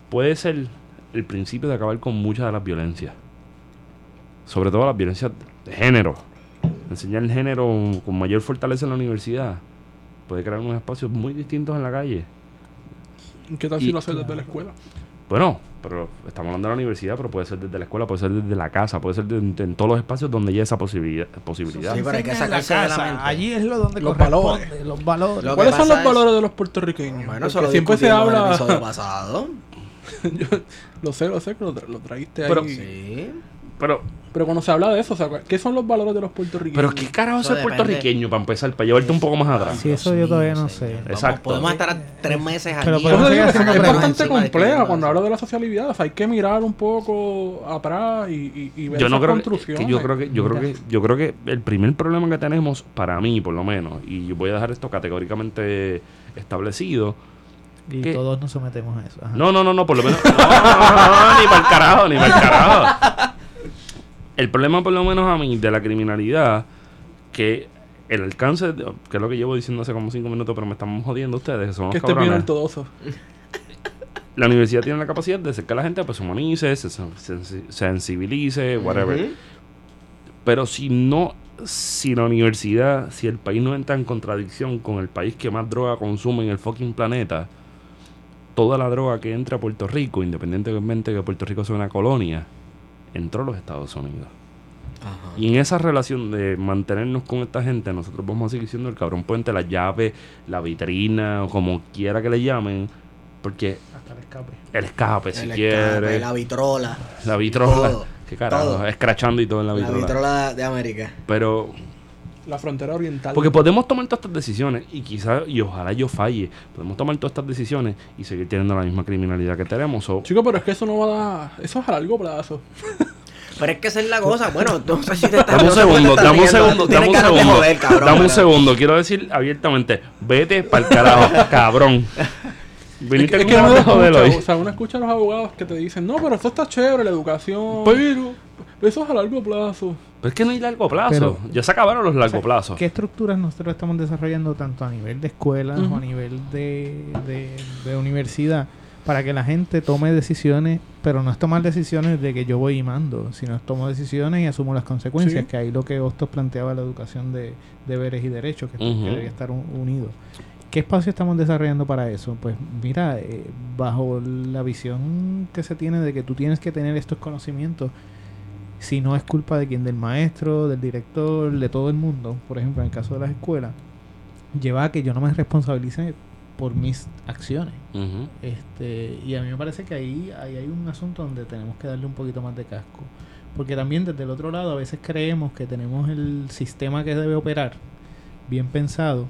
puede ser el principio de acabar con muchas de las violencias. Sobre todo las violencias de género. Enseñar el género con mayor fortaleza en la universidad puede crear unos espacios muy distintos en la calle. ¿Qué tal Y- si lo haces desde la escuela? Bueno, pero estamos hablando de la universidad, pero puede ser desde la escuela, puede ser desde la casa, puede ser de- de- en todos los espacios donde haya esa posibilidad. posibilidad. Sí, pero hay que sacarse de la casa, mente. Allí es lo donde Los valores. Los valores. Lo ¿Cuáles son los es- valores de los puertorriqueños? Bueno, eso lo siempre se discutimos en el habla... episodio pasado. Yo lo sé, lo sé, que lo, tra- lo Pero- ahí. Sí. Pero, Pero cuando se habla de eso, o sea, ¿qué son los valores de los puertorriqueños? pero ¿qué carajo es depende. puertorriqueño para empezar? Para llevarte un poco más atrás. Sí, eso yo todavía no sé. Vamos, Exacto. Podemos estar a tres meses Pero aquí. podemos haciendo es bastante compleja que- cuando hablo de la socialidad. O sea, hay que mirar un poco atrás y, y, y ver Yo no creo que, construcciones. que yo creo que yo creo que yo creo que el primer problema que tenemos para mí por lo menos y yo voy a dejar esto categóricamente establecido Y ¿Qué? todos nos sometemos a eso. ajá. No, no, no, no, por lo menos. No, no, no, ni para el carajo, ni para el carajo. El problema, por lo menos a mí, de la criminalidad, que el alcance, de- que es lo que llevo diciendo hace como cinco minutos, pero me están jodiendo ustedes, son que los estés bien cabrones. ortodoxo. La universidad tiene la capacidad de hacer que la gente pues, se humanice, se sen- sensi- sensibilice, whatever. Pero si no, si la universidad, si el país no entra en contradicción con el país que más droga consume en el fucking planeta, toda la droga que entra a Puerto Rico, independientemente de que Puerto Rico sea una colonia, entró a los Estados Unidos. Ajá. Y en esa relación de mantenernos con esta gente, nosotros vamos a seguir siendo el cabrón puente, la llave, la vitrina, o como quiera que le llamen, porque Hasta el escape. el escape, si El quiere, escape, la vitrola. la vitrola, todo, qué carajo, todo. escrachando y todo en la La vitrola. vitrola de América. Pero La frontera oriental. Porque podemos tomar todas estas decisiones y quizás, y ojalá yo falle, podemos tomar todas estas decisiones y seguir teniendo la misma criminalidad que tenemos. o- Chico, pero es que eso no va a dar... Eso es a largo plazo. Pero es que esa es la cosa. Bueno, no sé si te estás Dame un segundo, dame un segundo, dame un segundo. Dame un segundo, quiero decir abiertamente, vete para el carajo, cabrón. Viniste es que uno de joder escucha, o sea, uno escucha a los abogados que te dicen, no, pero esto está chévere, la educación. Pero, Eso es a largo plazo. pero es que no hay largo plazo. Pero- ya se acabaron los O largo sea, plazos. ¿Qué estructuras nosotros estamos desarrollando tanto a nivel de escuelas o a nivel de, de- de universidad para que la gente tome decisiones, pero no es tomar decisiones de que yo voy y mando, sino es tomo decisiones y asumo las consecuencias, Sí. que ahí lo que Hostos planteaba la educación de deberes y derechos, que, que debería estar un- unido. ¿Qué espacio estamos desarrollando para eso? Pues mira, eh, bajo la visión que se tiene de que tú tienes que tener estos conocimientos, si no es culpa de quien, del maestro, del director, de todo el mundo, por ejemplo, en el caso de las escuelas, lleva a que yo no me responsabilice por mis acciones. Este, y a mí me parece que ahí, ahí hay un asunto donde tenemos que darle un poquito más de casco. Porque también desde el otro lado a veces creemos que tenemos el sistema que debe operar bien pensado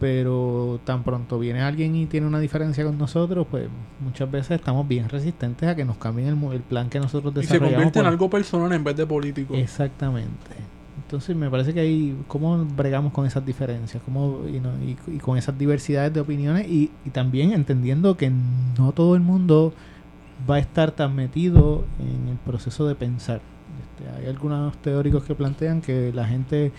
pero tan pronto viene alguien y tiene una diferencia con nosotros, pues muchas veces estamos bien resistentes a que nos cambien el, el plan que nosotros Y se desarrollamos. convierte en por- algo personal en vez de político. Exactamente. Entonces me parece que ahí, ¿cómo bregamos con esas diferencias? ¿Cómo, y, no- y- y con esas diversidades de opiniones? Y, y también entendiendo que no todo el mundo va a estar tan metido en el proceso de pensar. Este, hay algunos teóricos que plantean que la gente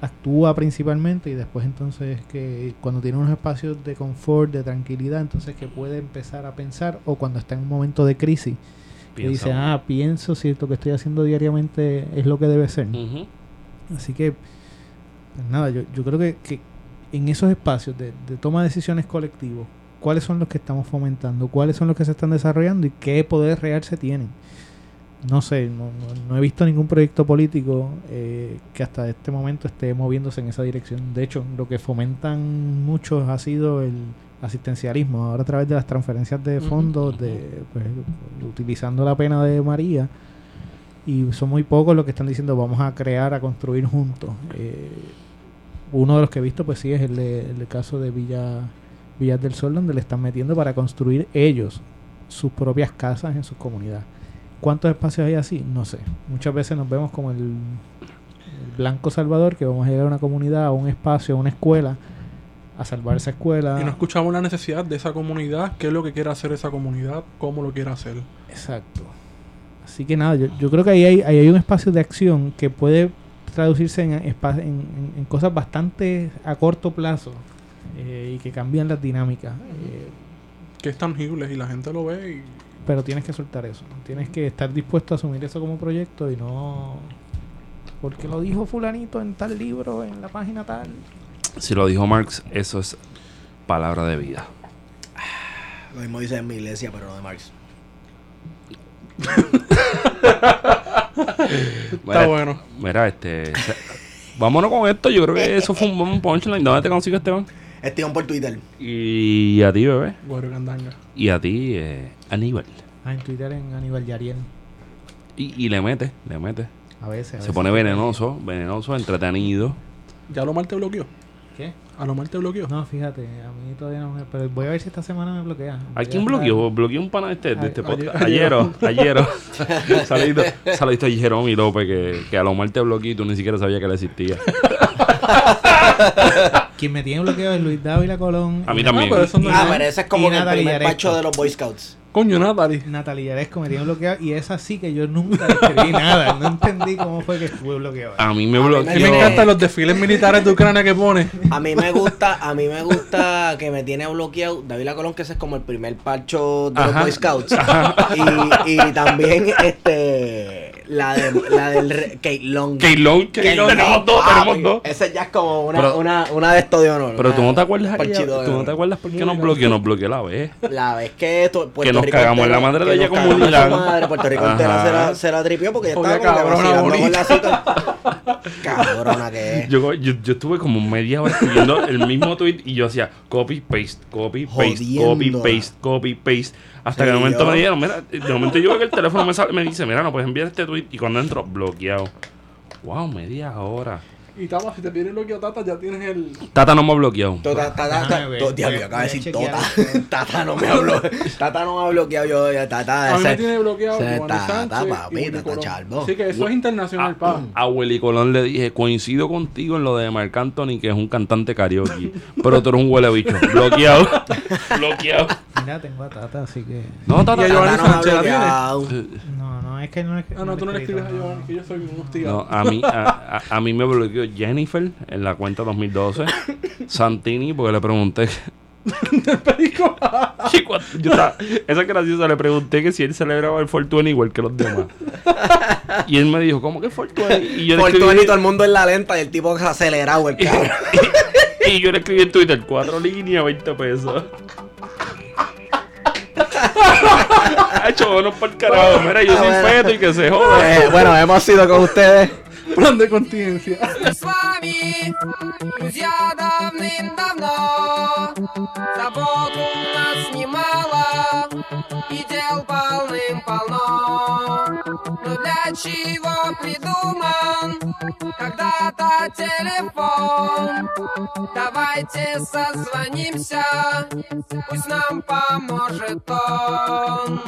actúa principalmente y después entonces que cuando tiene unos espacios de confort, de tranquilidad, entonces que puede empezar a pensar o cuando está en un momento de crisis que dice, ah, pienso si esto que estoy haciendo diariamente es lo que debe ser. Así que, pues nada, yo, yo creo que, que en esos espacios de, de toma de decisiones colectivos, ¿cuáles son los que estamos fomentando? ¿Cuáles son los que se están desarrollando? ¿Y qué poder real se tienen? No sé, no, no- no he visto ningún proyecto político eh, que hasta este momento esté moviéndose en esa dirección. De hecho, lo que fomentan muchos ha sido el asistencialismo, ahora a través de las transferencias de fondos, de, pues, utilizando la pena de María, y son muy pocos los que están diciendo vamos a crear, a construir juntos. Eh, uno de los que he visto, pues sí, es el, de- el caso de Villa, Villas del Sol, donde le están metiendo para construir ellos sus propias casas en sus comunidades. ¿Cuántos espacios hay así? No sé. Muchas veces nos vemos como el, el blanco salvador, que vamos a llegar a una comunidad, a un espacio, a una escuela, a salvar esa escuela. Y no escuchamos la necesidad de esa comunidad, qué es lo que quiere hacer esa comunidad, cómo lo quiere hacer. Exacto. Así que nada, yo, yo creo que ahí hay, ahí hay un espacio de acción que puede traducirse en cosas bastante a corto plazo eh, y que cambian las dinámicas. eh, Que es tangible y la gente lo ve y pero tienes que soltar eso. Tienes que estar dispuesto a asumir eso como proyecto y no... Porque lo dijo fulanito en tal libro, en la página tal. Si lo dijo Marx, eso es palabra de vida. Lo mismo dice en mi iglesia, pero no de Marx. está bueno. Mira, este. vámonos con esto. Yo creo que eso fue un buen punchline. ¿Dónde te consigues, Esteban? Esteban por Twitter. Y a ti, bebé. Güero Candanga. Y a ti, eh, Aníbal. Ah, en Twitter en Aníbal Yariel. Y, y le mete, le mete. A veces. a Se veces. pone venenoso, venenoso, entretenido. ¿Ya lo mal te bloqueó? ¿Qué? ¿A lo mal te bloqueó? No, fíjate, a mí todavía no me... Pero voy a ver si esta semana me bloquea. ¿A quién bloqueó? Bloqueó un pana de este, de este podcast. ayer- Ayero, ayero. saludito, saludito a Jerome y López que, que a lo mal te bloqueó y tú ni siquiera sabías que él existía. Quien me tiene bloqueado es Luis Dávila Colón. A mí también. Ah, pero eso no Ah, es- pero ese es como que el primer Yaresco. pacho de los Boy Scouts. Coño, Natalie. Natalia Yaresco me tiene bloqueado y es así que yo nunca le escribí nada. No entendí cómo fue que estuve bloqueado. A mí me mí me A mí me bloqueó. encantan los desfiles militares de Ucrania que pone. A mí me gusta, a mí me gusta que me tiene bloqueado David Colón, que ese es como el primer parcho de Ajá. los Boy Scouts. Y, y también este la de la del Kate Long. Keylon, que Kate Long, tenemos dos, tenemos dos. Ese ya es como una, Pero- una, una de esto de honor. Pero tú no te acuerdas de tú no te acuerdas por qué nos bloqueó, nos bloqueó la vez. La vez que esto, Puerto Que nos Rico cagamos en la madre de ella como Dylan. su madre, Puerto Rico entera se la, se la tripió porque ya Oye, estaba como cabrona con la cita. Cabrona que es. Yo, yo, yo estuve como media hora escribiendo el mismo tweet y yo hacía copy, paste, copy, paste, copy, paste, copy, paste. Hasta Sí, que de momento yo- me dijeron, mira, de momento yo veo que el teléfono me, sale, me dice, mira, no puedes enviar este tweet. Y cuando entro, bloqueado. Wow, media hora. Y Tama, si te tiene bloqueado Tata, ya tienes el. Tata no me ha bloqueado. Tata, tata, Déjame tata, ver, to- diablo, voy a- acaba de voy a decir chequear Tota. Tata no me habló. Tata no me ha bloqueado yo. ya, Tata, A mí me ese- tiene bloqueado ese Giovanni Tata, Sánchez papi, y Willy Tata Colón. Charbo. Sí, que eso es internacional, pa. A Willy Colón le dije, coincido contigo en lo de Marc Anthony, que es un cantante karaoke. pero tú eres un huele bicho. Bloqueado. bloqueado. Mira, tengo a Tata, así que... No, Tata. Y a Tata Giovanni no me ha Sánchez la tiene. bloqueado. No, no, es que no es que... Ah, no, tú no le escribes a Giovanni, que yo soy un No, hostigado. a mí, a, a- a mí me bloqueó Jennifer en la cuenta 2012. Santini, porque le pregunté. Yo estaba- esa es graciosa, le pregunté que si él celebraba el Fortuny igual que los demás. Y él me dijo, ¿cómo que Fortuny? Y yo le Por todo escribí, y todo el mundo en la lenta y el tipo que se ha acelerado el cabrón. y yo le escribí en Twitter, cuatro líneas, 20 pesos. Ha hecho bonos por el carajo. Mira, yo soy Ah, feto y que se joda. Eh, bueno, hemos sido con ustedes Plan de contingencia. Мы с вами, друзья, давным-давно. Забот у нас немало И дел полным-полно. Но для чего придуман Когда-то телефон? Давайте созвонимся Пусть нам поможет он